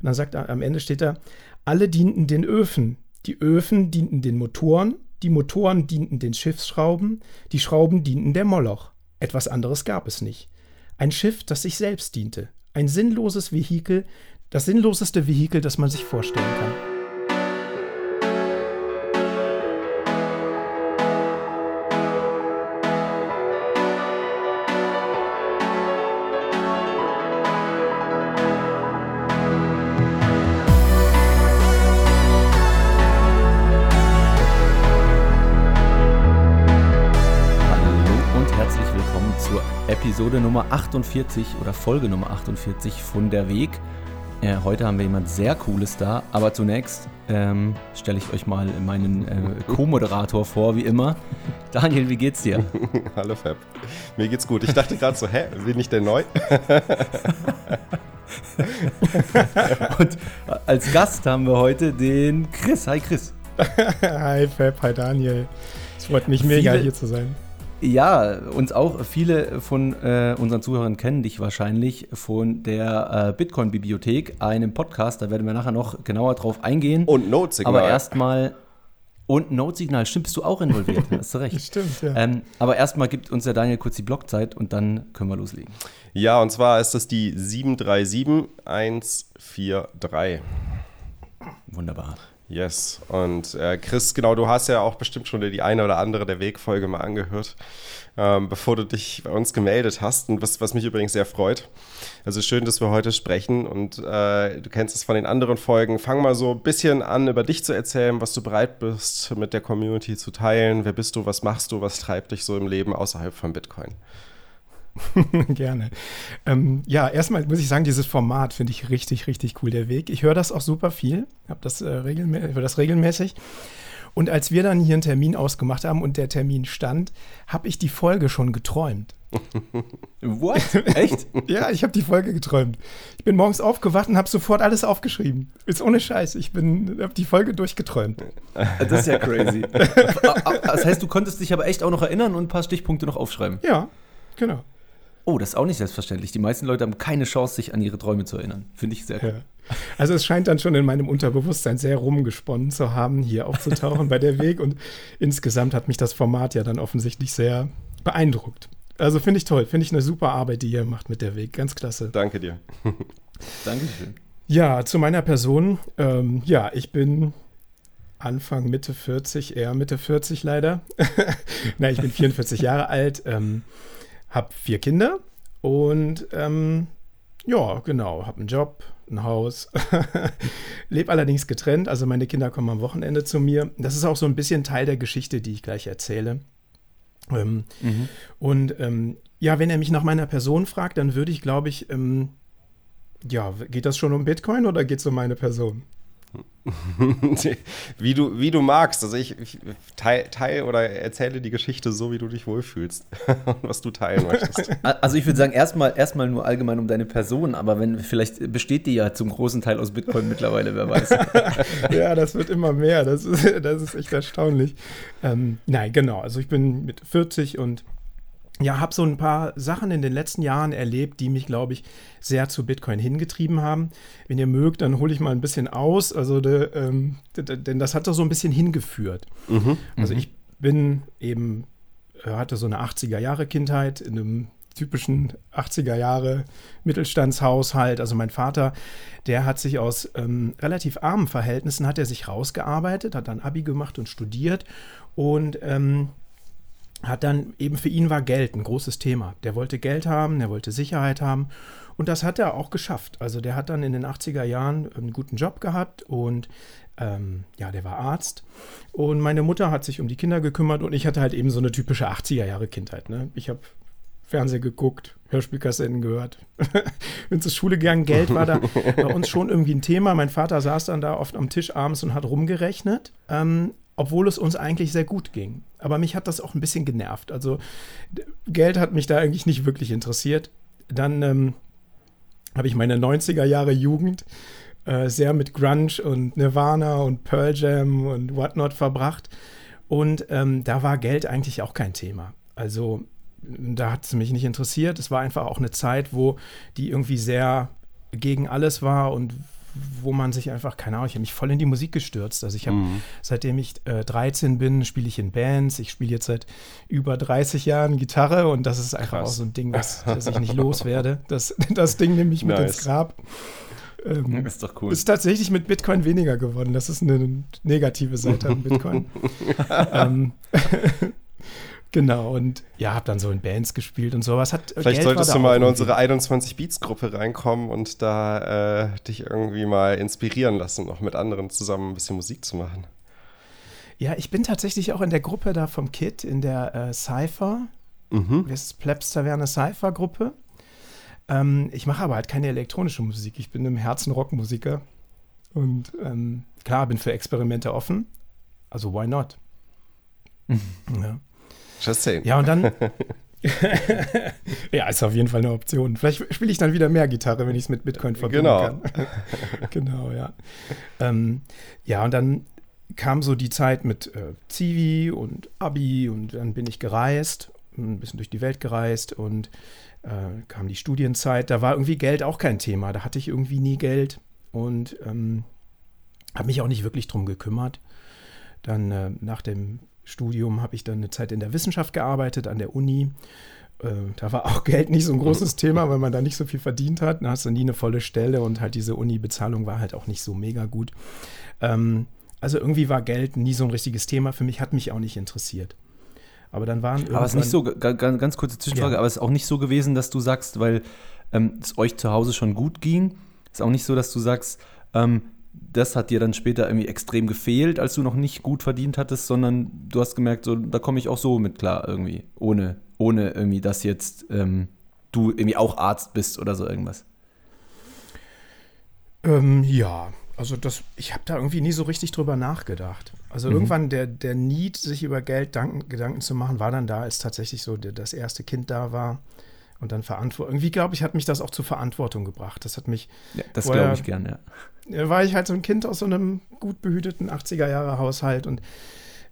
Und dann sagt er, am Ende steht da, alle dienten den Öfen. Die Öfen dienten den Motoren, die Motoren dienten den Schiffsschrauben, die Schrauben dienten der Moloch. Etwas anderes gab es nicht. Ein Schiff, das sich selbst diente. Ein sinnloses Vehikel, das sinnloseste Vehikel, das man sich vorstellen kann. Episode Nummer 48 oder Folge Nummer 48 von Der Weg. Äh, heute haben wir jemand sehr Cooles da, aber zunächst ähm, stelle ich euch mal meinen äh, Co-Moderator vor, wie immer. Daniel, wie geht's dir? Hallo Fab. Mir geht's gut. Ich dachte gerade so, hä, bin ich denn neu? Und als Gast haben wir heute den Chris. Hi Chris. hi Fab, hi Daniel. Es freut mich mega Viele, hier zu sein. Ja, uns auch. Viele von äh, unseren Zuhörern kennen dich wahrscheinlich von der äh, Bitcoin-Bibliothek, einem Podcast. Da werden wir nachher noch genauer drauf eingehen. Und Notsignal. Aber erstmal. Und Notsignal, stimmt, bist du auch involviert, hast du recht. stimmt, ja. Ähm, aber erstmal gibt uns der Daniel kurz die Blockzeit und dann können wir loslegen. Ja, und zwar ist das die 737143. Wunderbar. Yes. Und äh, Chris, genau, du hast ja auch bestimmt schon die eine oder andere der Wegfolge mal angehört, ähm, bevor du dich bei uns gemeldet hast. Und was, was mich übrigens sehr freut. Also schön, dass wir heute sprechen und äh, du kennst es von den anderen Folgen. Fang mal so ein bisschen an, über dich zu erzählen, was du bereit bist, mit der Community zu teilen. Wer bist du, was machst du, was treibt dich so im Leben außerhalb von Bitcoin? Gerne. Ähm, ja, erstmal muss ich sagen, dieses Format finde ich richtig, richtig cool, der Weg. Ich höre das auch super viel, habe das, äh, regelmä höre das regelmäßig. Und als wir dann hier einen Termin ausgemacht haben und der Termin stand, habe ich die Folge schon geträumt. What? Echt? ja, ich habe die Folge geträumt. Ich bin morgens aufgewacht und habe sofort alles aufgeschrieben. Ist ohne Scheiß. Ich habe die Folge durchgeträumt. Das ist ja crazy. das heißt, du konntest dich aber echt auch noch erinnern und ein paar Stichpunkte noch aufschreiben. Ja, genau. Oh, das ist auch nicht selbstverständlich. Die meisten Leute haben keine Chance, sich an ihre Träume zu erinnern. Finde ich sehr cool. Ja. Also es scheint dann schon in meinem Unterbewusstsein sehr rumgesponnen zu haben, hier aufzutauchen bei der Weg. Und insgesamt hat mich das Format ja dann offensichtlich sehr beeindruckt. Also finde ich toll. Finde ich eine super Arbeit, die ihr macht mit der Weg. Ganz klasse. Danke dir. Dankeschön. Ja, zu meiner Person. Ähm, ja, ich bin Anfang, Mitte 40, eher Mitte 40 leider. Na, ich bin 44 Jahre alt. Ähm, habe vier Kinder und ähm, ja, genau, habe einen Job, ein Haus, lebe allerdings getrennt. Also meine Kinder kommen am Wochenende zu mir. Das ist auch so ein bisschen Teil der Geschichte, die ich gleich erzähle. Ähm, mhm. Und ähm, ja, wenn er mich nach meiner Person fragt, dann würde ich, glaube ich, ähm, ja, geht das schon um Bitcoin oder geht es um meine Person? wie, du, wie du magst. Also ich, ich teile teil oder erzähle die Geschichte so, wie du dich wohlfühlst und was du teilen möchtest. Also ich würde sagen, erstmal erstmal nur allgemein um deine Person, aber wenn vielleicht besteht die ja zum großen Teil aus Bitcoin mittlerweile, wer weiß. ja, das wird immer mehr. Das ist, das ist echt erstaunlich. Ähm, nein, genau. Also ich bin mit 40 und ja, habe so ein paar Sachen in den letzten Jahren erlebt, die mich, glaube ich, sehr zu Bitcoin hingetrieben haben. Wenn ihr mögt, dann hole ich mal ein bisschen aus. Also, de, ähm, de, denn das hat doch so ein bisschen hingeführt. Mhm, also mhm. ich bin eben, äh, hatte so eine 80er Jahre Kindheit in einem typischen 80er Jahre Mittelstandshaushalt. Also mein Vater, der hat sich aus ähm, relativ armen Verhältnissen, hat er sich rausgearbeitet, hat dann Abi gemacht und studiert und ähm, hat dann eben für ihn war Geld ein großes Thema. Der wollte Geld haben, der wollte Sicherheit haben und das hat er auch geschafft. Also der hat dann in den 80er Jahren einen guten Job gehabt und ähm, ja, der war Arzt und meine Mutter hat sich um die Kinder gekümmert und ich hatte halt eben so eine typische 80er Jahre Kindheit. Ne? Ich habe Fernsehen geguckt, Hörspielkassetten gehört. Bin zur Schule gegangen, Geld war da bei uns schon irgendwie ein Thema. Mein Vater saß dann da oft am Tisch abends und hat rumgerechnet. Ähm, obwohl es uns eigentlich sehr gut ging. Aber mich hat das auch ein bisschen genervt. Also Geld hat mich da eigentlich nicht wirklich interessiert. Dann ähm, habe ich meine 90er Jahre Jugend äh, sehr mit Grunge und Nirvana und Pearl Jam und whatnot verbracht. Und ähm, da war Geld eigentlich auch kein Thema. Also da hat es mich nicht interessiert. Es war einfach auch eine Zeit, wo die irgendwie sehr gegen alles war und wo man sich einfach, keine Ahnung, ich habe mich voll in die Musik gestürzt. Also ich habe, mhm. seitdem ich äh, 13 bin, spiele ich in Bands. Ich spiele jetzt seit über 30 Jahren Gitarre und das ist einfach Krass. auch so ein Ding, was, das ich nicht loswerde. Das, das Ding nehme ich mit nice. ins Grab. Ähm, ist doch cool. Ist tatsächlich mit Bitcoin weniger geworden. Das ist eine negative Seite an Bitcoin. ähm, Genau, und ja, hab dann so in Bands gespielt und sowas. Hat, Vielleicht Geld solltest du mal in unsere 21 Beats-Gruppe reinkommen und da äh, dich irgendwie mal inspirieren lassen, noch mit anderen zusammen ein bisschen Musik zu machen. Ja, ich bin tatsächlich auch in der Gruppe da vom Kid, in der äh, Cypher. Mhm. Das ist Plebs Taverne Cypher-Gruppe. Ähm, ich mache aber halt keine elektronische Musik. Ich bin im Herzen Rockmusiker. Und ähm, klar, bin für Experimente offen. Also, why not? ja. Just saying. Ja, und dann. ja, ist auf jeden Fall eine Option. Vielleicht spiele ich dann wieder mehr Gitarre, wenn ich es mit Bitcoin verbinden genau. kann. genau, ja. Ähm, ja, und dann kam so die Zeit mit äh, Zivi und Abi und dann bin ich gereist, ein bisschen durch die Welt gereist und äh, kam die Studienzeit. Da war irgendwie Geld auch kein Thema. Da hatte ich irgendwie nie Geld und ähm, habe mich auch nicht wirklich drum gekümmert. Dann äh, nach dem Studium habe ich dann eine Zeit in der Wissenschaft gearbeitet, an der Uni. Äh, da war auch Geld nicht so ein großes Thema, weil man da nicht so viel verdient hat. Da hast du nie eine volle Stelle und halt diese Uni-Bezahlung war halt auch nicht so mega gut. Ähm, also irgendwie war Geld nie so ein richtiges Thema für mich, hat mich auch nicht interessiert. Aber dann waren Aber es ist nicht so, ganz, ganz kurze Zwischenfrage, ja. aber es ist auch nicht so gewesen, dass du sagst, weil ähm, es euch zu Hause schon gut ging, ist auch nicht so, dass du sagst, ähm, das hat dir dann später irgendwie extrem gefehlt, als du noch nicht gut verdient hattest, sondern du hast gemerkt, so, da komme ich auch so mit klar irgendwie, ohne, ohne irgendwie, dass jetzt ähm, du irgendwie auch Arzt bist oder so irgendwas. Ähm, ja, also das, ich habe da irgendwie nie so richtig drüber nachgedacht. Also mhm. irgendwann der, der Need, sich über Geld Danken, Gedanken zu machen, war dann da, als tatsächlich so das erste Kind da war und dann Verantwortung. Irgendwie, glaube ich, hat mich das auch zur Verantwortung gebracht. Das hat mich. Ja, das glaube ich gern, ja. War ich halt so ein Kind aus so einem gut behüteten 80er-Jahre-Haushalt und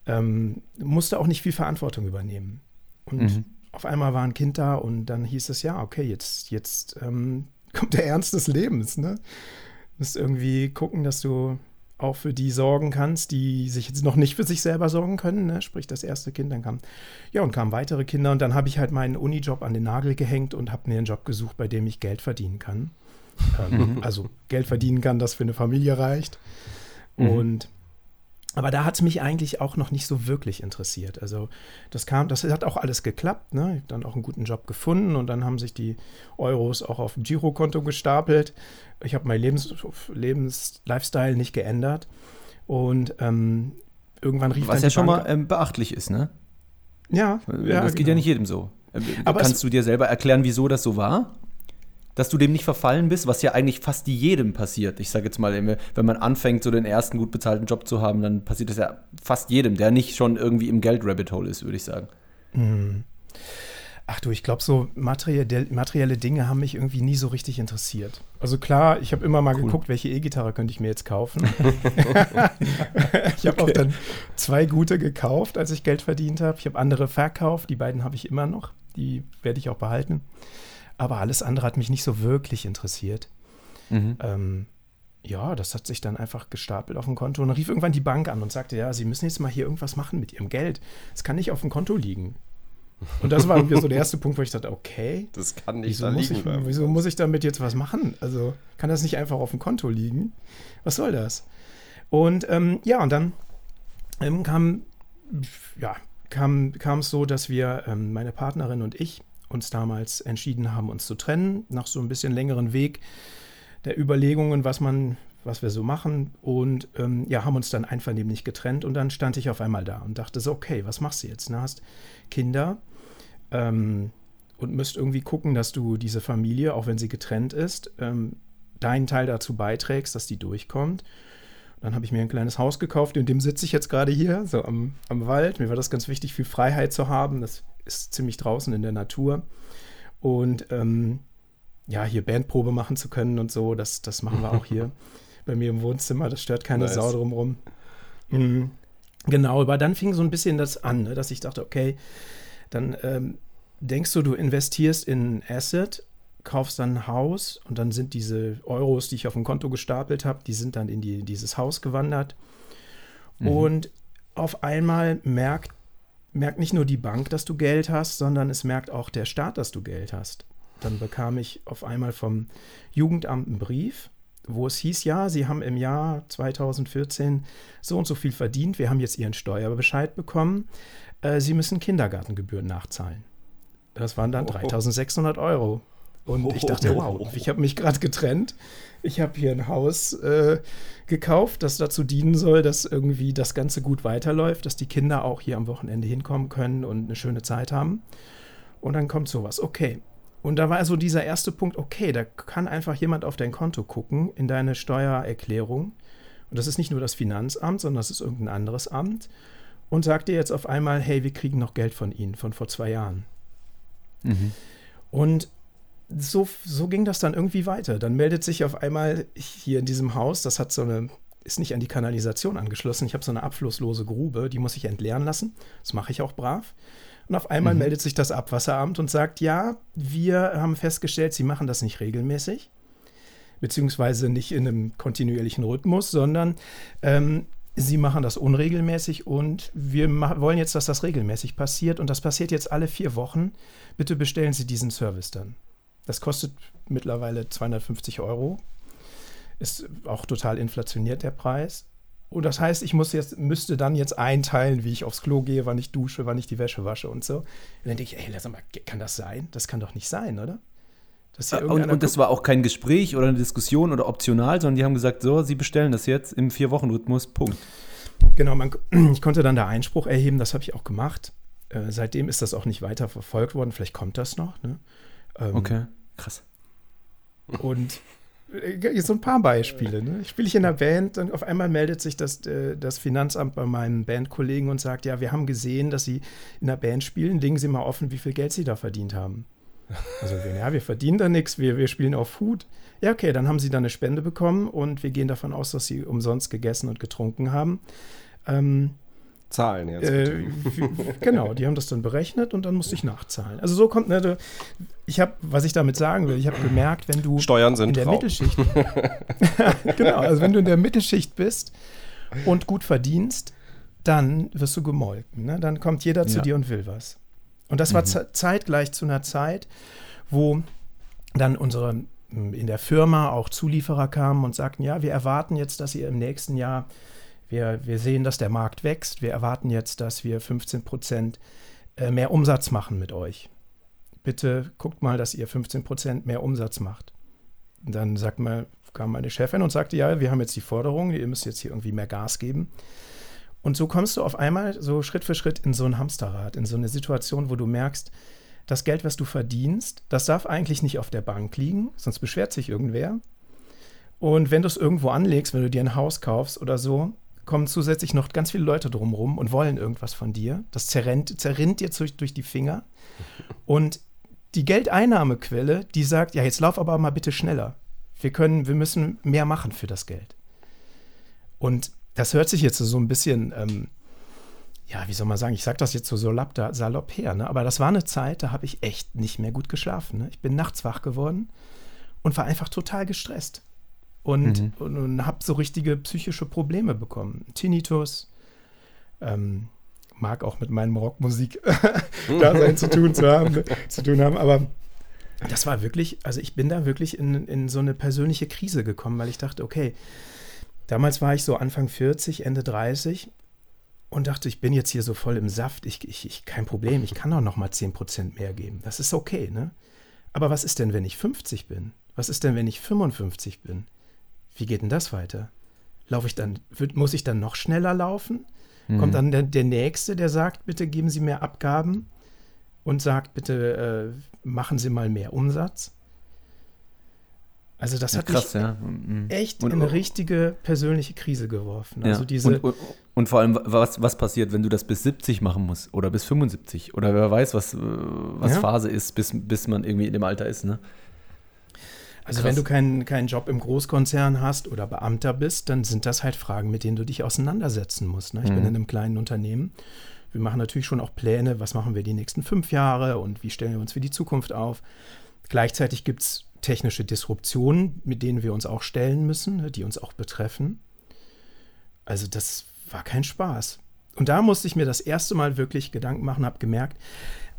ähm, musste auch nicht viel Verantwortung übernehmen. Und mhm. auf einmal war ein Kind da und dann hieß es, ja, okay, jetzt, jetzt ähm, kommt der Ernst des Lebens, ne? Du musst irgendwie gucken, dass du auch für die sorgen kannst, die sich jetzt noch nicht für sich selber sorgen können, ne? sprich das erste Kind, dann kam, ja, und kamen weitere Kinder und dann habe ich halt meinen Unijob an den Nagel gehängt und habe mir einen Job gesucht, bei dem ich Geld verdienen kann. ähm, mhm. also Geld verdienen kann, das für eine Familie reicht. Mhm. Und aber da hat es mich eigentlich auch noch nicht so wirklich interessiert. Also das kam, das hat auch alles geklappt. Ne? Ich habe dann auch einen guten Job gefunden und dann haben sich die Euros auch auf dem Girokonto gestapelt. Ich habe mein Lebens, Lebens Lifestyle nicht geändert und ähm, irgendwann rief Was ja schon Bank, mal ähm, beachtlich ist, ne? Ja, ja das geht genau. ja nicht jedem so. Äh, Aber Kannst du dir selber erklären, wieso das so war? Dass du dem nicht verfallen bist, was ja eigentlich fast jedem passiert. Ich sage jetzt mal, wenn man anfängt, so den ersten gut bezahlten Job zu haben, dann passiert das ja fast jedem, der nicht schon irgendwie im Geld-Rabbit-Hole ist, würde ich sagen. Mhm. Ach du, ich glaube, so materielle, materielle Dinge haben mich irgendwie nie so richtig interessiert. Also klar, ich habe immer mal cool. geguckt, welche E-Gitarre könnte ich mir jetzt kaufen. ich habe okay. auch dann zwei gute gekauft, als ich Geld verdient habe. Ich habe andere verkauft, die beiden habe ich immer noch. Die werde ich auch behalten aber alles andere hat mich nicht so wirklich interessiert. Mhm. Ähm, ja, das hat sich dann einfach gestapelt auf dem Konto. Und dann rief irgendwann die Bank an und sagte, ja, Sie müssen jetzt mal hier irgendwas machen mit Ihrem Geld. Es kann nicht auf dem Konto liegen. Und das war irgendwie so der erste Punkt, wo ich dachte, okay, das kann nicht wieso, muss ich, wieso muss ich damit jetzt was machen? Also kann das nicht einfach auf dem Konto liegen? Was soll das? Und ähm, ja, und dann ähm, kam, ja, kam es so, dass wir, ähm, meine Partnerin und ich, uns damals entschieden haben, uns zu trennen, nach so ein bisschen längeren Weg der Überlegungen, was man, was wir so machen. Und ähm, ja, haben uns dann einvernehmlich getrennt und dann stand ich auf einmal da und dachte so, okay, was machst du jetzt? Du hast Kinder ähm, und müsst irgendwie gucken, dass du diese Familie, auch wenn sie getrennt ist, ähm, deinen Teil dazu beiträgst, dass die durchkommt. Dann habe ich mir ein kleines Haus gekauft, in dem sitze ich jetzt gerade hier, so am, am Wald. Mir war das ganz wichtig, viel Freiheit zu haben. Das ist ziemlich draußen in der Natur. Und ähm, ja, hier Bandprobe machen zu können und so, das, das machen wir auch hier bei mir im Wohnzimmer. Das stört keine nice. Sau drumrum. Mhm. Genau, aber dann fing so ein bisschen das an, ne, dass ich dachte, okay, dann ähm, denkst du, du investierst in ein Asset, kaufst dann ein Haus und dann sind diese Euros, die ich auf dem Konto gestapelt habe, die sind dann in die, dieses Haus gewandert. Mhm. Und auf einmal merkt, merkt nicht nur die Bank, dass du Geld hast, sondern es merkt auch der Staat, dass du Geld hast. Dann bekam ich auf einmal vom Jugendamt einen Brief, wo es hieß, ja, Sie haben im Jahr 2014 so und so viel verdient, wir haben jetzt Ihren Steuerbescheid bekommen, äh, Sie müssen Kindergartengebühren nachzahlen. Das waren dann 3600 Euro. Und ich dachte, wow, ich habe mich gerade getrennt. Ich habe hier ein Haus äh, gekauft, das dazu dienen soll, dass irgendwie das Ganze gut weiterläuft, dass die Kinder auch hier am Wochenende hinkommen können und eine schöne Zeit haben. Und dann kommt sowas. Okay. Und da war also dieser erste Punkt, okay, da kann einfach jemand auf dein Konto gucken, in deine Steuererklärung. Und das ist nicht nur das Finanzamt, sondern das ist irgendein anderes Amt. Und sagt dir jetzt auf einmal, hey, wir kriegen noch Geld von Ihnen, von vor zwei Jahren. Mhm. Und so, so ging das dann irgendwie weiter. Dann meldet sich auf einmal hier in diesem Haus, das hat so eine, ist nicht an die Kanalisation angeschlossen. Ich habe so eine abflusslose Grube, die muss ich entleeren lassen. Das mache ich auch brav. Und auf einmal mhm. meldet sich das Abwasseramt und sagt, ja, wir haben festgestellt, Sie machen das nicht regelmäßig, beziehungsweise nicht in einem kontinuierlichen Rhythmus, sondern ähm, Sie machen das unregelmäßig und wir wollen jetzt, dass das regelmäßig passiert und das passiert jetzt alle vier Wochen. Bitte bestellen Sie diesen Service dann. Das kostet mittlerweile 250 Euro. Ist auch total inflationiert der Preis. Und das heißt, ich muss jetzt, müsste dann jetzt einteilen, wie ich aufs Klo gehe, wann ich dusche, wann ich die Wäsche wasche und so. Und dann denke ich, ey, lass mal, kann das sein? Das kann doch nicht sein, oder? Ah, und, und das war auch kein Gespräch oder eine Diskussion oder optional, sondern die haben gesagt, so, sie bestellen das jetzt im Vier-Wochen-Rhythmus, Punkt. Genau, man, ich konnte dann da Einspruch erheben, das habe ich auch gemacht. Äh, seitdem ist das auch nicht weiter verfolgt worden, vielleicht kommt das noch. Ne? Ähm, okay. Krass. Und äh, so ein paar Beispiele. Ne? Spiele ich in einer Band und auf einmal meldet sich das, äh, das Finanzamt bei meinen Bandkollegen und sagt, ja, wir haben gesehen, dass Sie in der Band spielen, legen Sie mal offen, wie viel Geld Sie da verdient haben. Also, ja, wir verdienen da nichts, wir, wir spielen auf Food. Ja, okay, dann haben Sie da eine Spende bekommen und wir gehen davon aus, dass Sie umsonst gegessen und getrunken haben. Ähm, Zahlen jetzt. Äh, genau, die haben das dann berechnet und dann musste ich nachzahlen. Also so kommt, ne, ich habe, was ich damit sagen will, ich habe gemerkt, wenn du Steuern sind in der Raum. Mittelschicht, genau, also wenn du in der Mittelschicht bist und gut verdienst, dann wirst du gemolken. Ne? Dann kommt jeder zu ja. dir und will was. Und das war mhm. zeitgleich zu einer Zeit, wo dann unsere in der Firma auch Zulieferer kamen und sagten, ja, wir erwarten jetzt, dass ihr im nächsten Jahr wir, wir sehen, dass der Markt wächst. Wir erwarten jetzt, dass wir 15 Prozent äh, mehr Umsatz machen mit euch. Bitte guckt mal, dass ihr 15 Prozent mehr Umsatz macht. Und dann sagt mal, kam meine Chefin und sagte, ja, wir haben jetzt die Forderung, ihr müsst jetzt hier irgendwie mehr Gas geben. Und so kommst du auf einmal so Schritt für Schritt in so ein Hamsterrad, in so eine Situation, wo du merkst, das Geld, was du verdienst, das darf eigentlich nicht auf der Bank liegen, sonst beschwert sich irgendwer. Und wenn du es irgendwo anlegst, wenn du dir ein Haus kaufst oder so, kommen zusätzlich noch ganz viele Leute drumherum und wollen irgendwas von dir. Das zerrennt, zerrinnt dir durch, durch die Finger. Und die Geldeinnahmequelle, die sagt, ja, jetzt lauf aber mal bitte schneller. Wir können, wir müssen mehr machen für das Geld. Und das hört sich jetzt so ein bisschen, ähm, ja, wie soll man sagen, ich sage das jetzt so salopp, salopp her, ne? aber das war eine Zeit, da habe ich echt nicht mehr gut geschlafen. Ne? Ich bin nachts wach geworden und war einfach total gestresst und, mhm. und, und habe so richtige psychische Probleme bekommen. Tinnitus, ähm, mag auch mit meinem Rockmusik da sein zu tun zu haben, zu tun haben, aber das war wirklich, also ich bin da wirklich in, in so eine persönliche Krise gekommen, weil ich dachte, okay, damals war ich so Anfang 40, Ende 30 und dachte, ich bin jetzt hier so voll im Saft, ich, ich, ich kein Problem, ich kann auch noch mal 10% mehr geben, das ist okay, ne? Aber was ist denn, wenn ich 50 bin? Was ist denn, wenn ich 55 bin? Wie geht denn das weiter? Laufe ich dann, muss ich dann noch schneller laufen? Mhm. Kommt dann der, der, Nächste, der sagt, bitte geben Sie mehr Abgaben und sagt, bitte äh, machen Sie mal mehr Umsatz? Also das ja, hat krass, mich ja. Mhm. echt und, in eine richtige persönliche Krise geworfen. Also ja. diese und, und, vor allem, was, was passiert, wenn du das bis 70 machen musst oder bis 75 oder wer weiß, was, äh, was Phase ist, bis, bis man irgendwie in dem Alter ist, ne? Also Krass. wenn du keinen, keinen Job im Großkonzern hast oder Beamter bist, dann sind das halt Fragen, mit denen du dich auseinandersetzen musst. Ne? Ich mhm. bin in einem kleinen Unternehmen. Wir machen natürlich schon auch Pläne, was machen wir die nächsten fünf Jahre und wie stellen wir uns für die Zukunft auf. Gleichzeitig gibt es technische Disruptionen, mit denen wir uns auch stellen müssen, ne, die uns auch betreffen. Also das war kein Spaß. Und da musste ich mir das erste Mal wirklich Gedanken machen, habe gemerkt,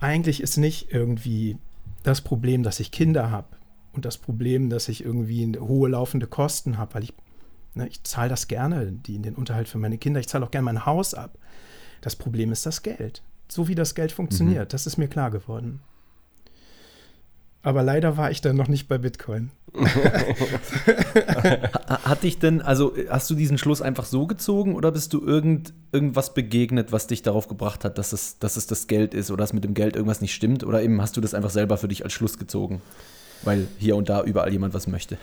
eigentlich ist nicht irgendwie das Problem, dass ich Kinder habe und das Problem, dass ich irgendwie hohe laufende Kosten habe, weil ich, ne, ich zahle das gerne, die, den Unterhalt für meine Kinder, ich zahle auch gerne mein Haus ab. Das Problem ist das Geld. So wie das Geld funktioniert, mhm. das ist mir klar geworden. Aber leider war ich dann noch nicht bei Bitcoin. Hat dich denn, also hast du diesen Schluss einfach so gezogen oder bist du irgend, irgendwas begegnet, was dich darauf gebracht hat, dass es, dass es das Geld ist oder dass mit dem Geld irgendwas nicht stimmt? Oder eben hast du das einfach selber für dich als Schluss gezogen, weil hier und da überall jemand was möchte?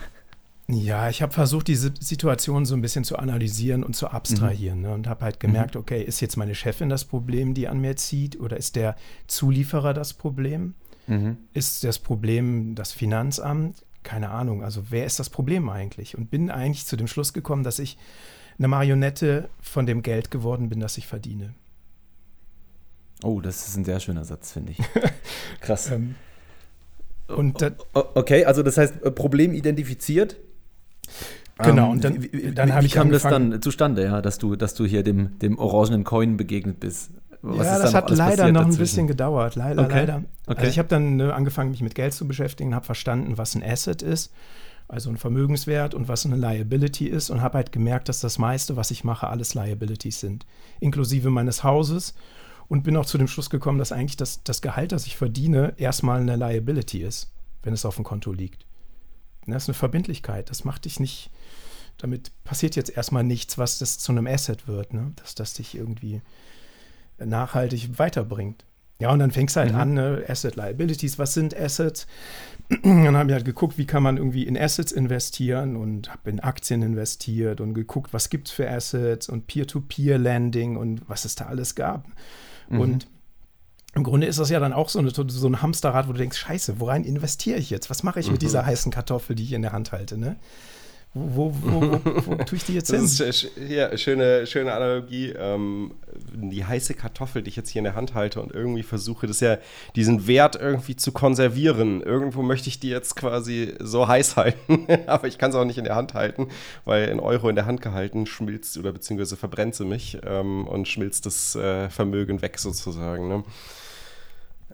Ja, ich habe versucht, diese Situation so ein bisschen zu analysieren und zu abstrahieren mhm. ne, und habe halt gemerkt, mhm. okay, ist jetzt meine Chefin das Problem, die an mir zieht, oder ist der Zulieferer das Problem? Mhm. Ist das Problem das Finanzamt? Keine Ahnung. Also wer ist das Problem eigentlich? Und bin eigentlich zu dem Schluss gekommen, dass ich eine Marionette von dem Geld geworden bin, das ich verdiene. Oh, das ist ein sehr schöner Satz, finde ich. Krass. ähm, und okay, also das heißt, äh, Problem identifiziert. Genau, und dann, wie, dann habe ich kam das dann zustande, ja, dass du, dass du hier dem, dem orangenen Coin begegnet bist? Was ja, das da hat leider noch ein bisschen gedauert. Leider, okay. leider. Okay. Also ich habe dann ne, angefangen, mich mit Geld zu beschäftigen, habe verstanden, was ein Asset ist, also ein Vermögenswert und was eine Liability ist und habe halt gemerkt, dass das meiste, was ich mache, alles Liabilities sind, inklusive meines Hauses und bin auch zu dem Schluss gekommen, dass eigentlich das, das Gehalt, das ich verdiene, erstmal eine Liability ist, wenn es auf dem Konto liegt. Das ist eine Verbindlichkeit. Das macht dich nicht, damit passiert jetzt erstmal nichts, was das zu einem Asset wird, ne? dass das dich irgendwie nachhaltig weiterbringt. Ja, und dann fängst du halt mhm. an, ne? Asset Liabilities, was sind Assets? dann habe ich halt geguckt, wie kann man irgendwie in Assets investieren und habe in Aktien investiert und geguckt, was gibt es für Assets und Peer-to-Peer-Landing und was es da alles gab. Mhm. Und im Grunde ist das ja dann auch so, eine, so ein Hamsterrad, wo du denkst, scheiße, worein investiere ich jetzt? Was mache ich mhm. mit dieser heißen Kartoffel, die ich in der Hand halte? Ne? Wo, wo, wo, wo, tue ich die jetzt das hin? Ist, ja, schöne, schöne Analogie. Ähm, die heiße Kartoffel, die ich jetzt hier in der Hand halte und irgendwie versuche, das ja diesen Wert irgendwie zu konservieren. Irgendwo möchte ich die jetzt quasi so heiß halten, aber ich kann sie auch nicht in der Hand halten, weil in Euro in der Hand gehalten schmilzt oder beziehungsweise verbrennt sie mich ähm, und schmilzt das äh, Vermögen weg sozusagen. Ne?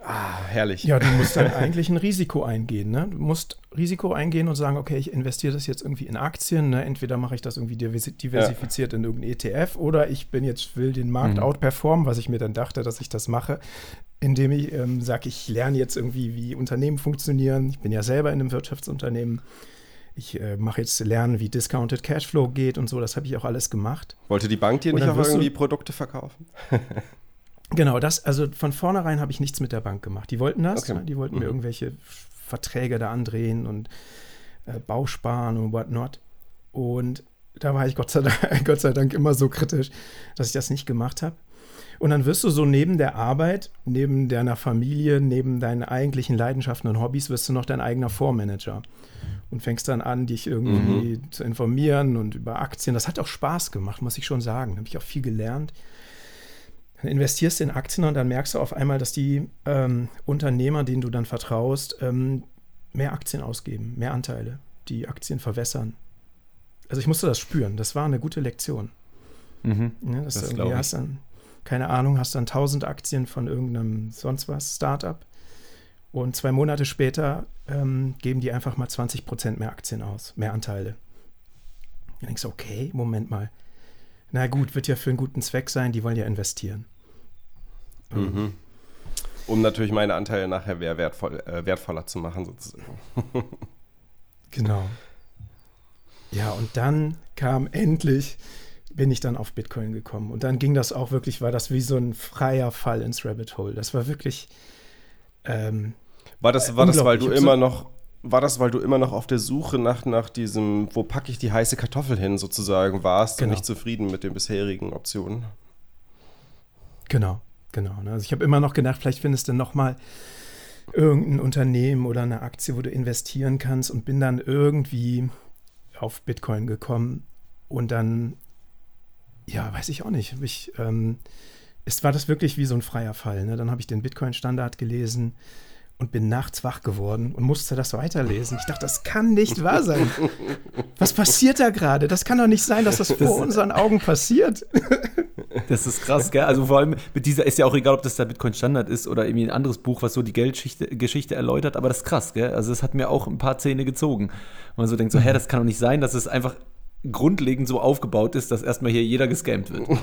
Ah, herrlich. Ja, du musst dann eigentlich ein Risiko eingehen. Ne? Du musst Risiko eingehen und sagen, okay, ich investiere das jetzt irgendwie in Aktien. Ne? Entweder mache ich das irgendwie diversifiziert ja. in irgendein ETF oder ich bin jetzt, will den Markt mhm. outperformen, was ich mir dann dachte, dass ich das mache, indem ich ähm, sage, ich lerne jetzt irgendwie, wie Unternehmen funktionieren. Ich bin ja selber in einem Wirtschaftsunternehmen. Ich äh, mache jetzt lernen, wie Discounted Cashflow geht und so. Das habe ich auch alles gemacht. Wollte die Bank dir nicht auch irgendwie Produkte verkaufen? Genau, das, also von vornherein habe ich nichts mit der Bank gemacht. Die wollten das, okay. die wollten mhm. mir irgendwelche Verträge da andrehen und äh, Bausparen und whatnot. Und da war ich Gott sei, Dank, Gott sei Dank immer so kritisch, dass ich das nicht gemacht habe. Und dann wirst du so neben der Arbeit, neben deiner Familie, neben deinen eigentlichen Leidenschaften und Hobbys, wirst du noch dein eigener Fondsmanager. Und fängst dann an, dich irgendwie mhm. zu informieren und über Aktien. Das hat auch Spaß gemacht, muss ich schon sagen. Da habe ich auch viel gelernt. Dann investierst du in Aktien und dann merkst du auf einmal, dass die ähm, Unternehmer, denen du dann vertraust, ähm, mehr Aktien ausgeben, mehr Anteile, die Aktien verwässern. Also ich musste das spüren. Das war eine gute Lektion. Mhm, ja, das das irgendwie hast dann, keine Ahnung, hast dann 1000 Aktien von irgendeinem sonst was Startup und zwei Monate später ähm, geben die einfach mal 20 Prozent mehr Aktien aus, mehr Anteile. Dann denkst du, okay, Moment mal. Na gut, wird ja für einen guten Zweck sein, die wollen ja investieren. Mhm. Um natürlich meine Anteile nachher wertvoll, äh, wertvoller zu machen, sozusagen. genau. Ja, und dann kam endlich, bin ich dann auf Bitcoin gekommen. Und dann ging das auch wirklich, war das wie so ein freier Fall ins Rabbit Hole. Das war wirklich. Ähm, war das, war das, weil du immer so noch war das, weil du immer noch auf der Suche nach, nach diesem, wo packe ich die heiße Kartoffel hin, sozusagen, warst genau. und nicht zufrieden mit den bisherigen Optionen? Genau. Genau. Ne? Also ich habe immer noch gedacht, vielleicht findest du noch mal irgendein Unternehmen oder eine Aktie, wo du investieren kannst und bin dann irgendwie auf Bitcoin gekommen und dann, ja, weiß ich auch nicht, ich, ähm, es war das wirklich wie so ein freier Fall. Ne? Dann habe ich den Bitcoin-Standard gelesen und bin nachts wach geworden und musste das weiterlesen. Ich dachte, das kann nicht wahr sein. Was passiert da gerade? Das kann doch nicht sein, dass das vor unseren Augen passiert. Das ist krass, gell? Also vor allem mit dieser, ist ja auch egal, ob das der Bitcoin Standard ist oder irgendwie ein anderes Buch, was so die Geldgeschichte erläutert, aber das ist krass, gell? Also es hat mir auch ein paar Zähne gezogen. Und man so denkt so, hä, das kann doch nicht sein, dass es einfach grundlegend so aufgebaut ist, dass erstmal hier jeder gescammt wird.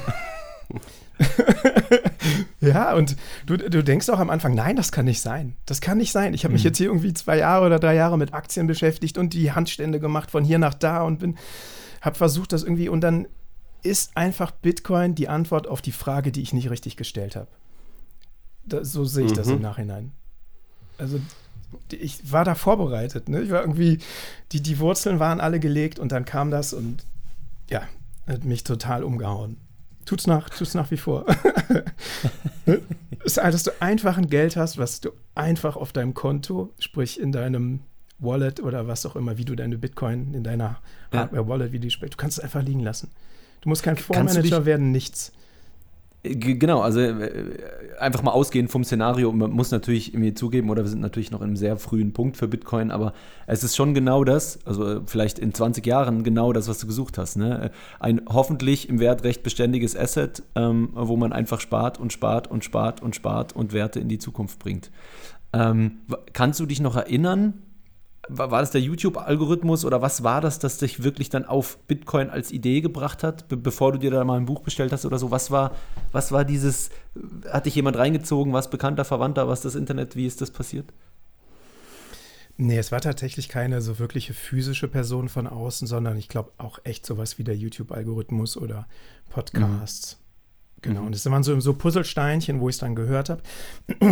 ja, und du, du denkst auch am Anfang, nein, das kann nicht sein. Das kann nicht sein. Ich habe mich mhm. jetzt hier irgendwie zwei Jahre oder drei Jahre mit Aktien beschäftigt und die Handstände gemacht von hier nach da und bin, habe versucht, das irgendwie und dann ist einfach Bitcoin die Antwort auf die Frage, die ich nicht richtig gestellt habe. so sehe ich mhm. das im Nachhinein. Also ich war da vorbereitet. Ne? Ich war irgendwie, die, die Wurzeln waren alle gelegt und dann kam das und ja, hat mich total umgehauen. Tut's nach, tut's nach wie vor. ist, dass du einfach ein Geld hast, was du einfach auf deinem Konto, sprich in deinem Wallet oder was auch immer, wie du deine Bitcoin in deiner Hardware-Wallet, wie die du kannst es einfach liegen lassen. Du musst kein Fondsmanager werden, nichts. Genau, also äh, einfach mal ausgehend vom Szenario. Man muss natürlich mir zugeben, oder wir sind natürlich noch in einem sehr frühen Punkt für Bitcoin, aber es ist schon genau das, also äh, vielleicht in 20 Jahren genau das, was du gesucht hast. Ne? Ein hoffentlich im Wert recht beständiges Asset, ähm, wo man einfach spart und spart und spart und spart und Werte in die Zukunft bringt. Ähm, kannst du dich noch erinnern, war das der YouTube-Algorithmus oder was war das, das dich wirklich dann auf Bitcoin als Idee gebracht hat, be bevor du dir da mal ein Buch bestellt hast oder so? Was war, was war dieses, hat dich jemand reingezogen, was bekannter, Verwandter, was das Internet, wie ist das passiert? Nee, es war tatsächlich keine so wirkliche physische Person von außen, sondern ich glaube auch echt sowas wie der YouTube-Algorithmus oder Podcasts. Mhm. Genau, mhm. und das waren so, so Puzzlesteinchen, wo ich es dann gehört habe.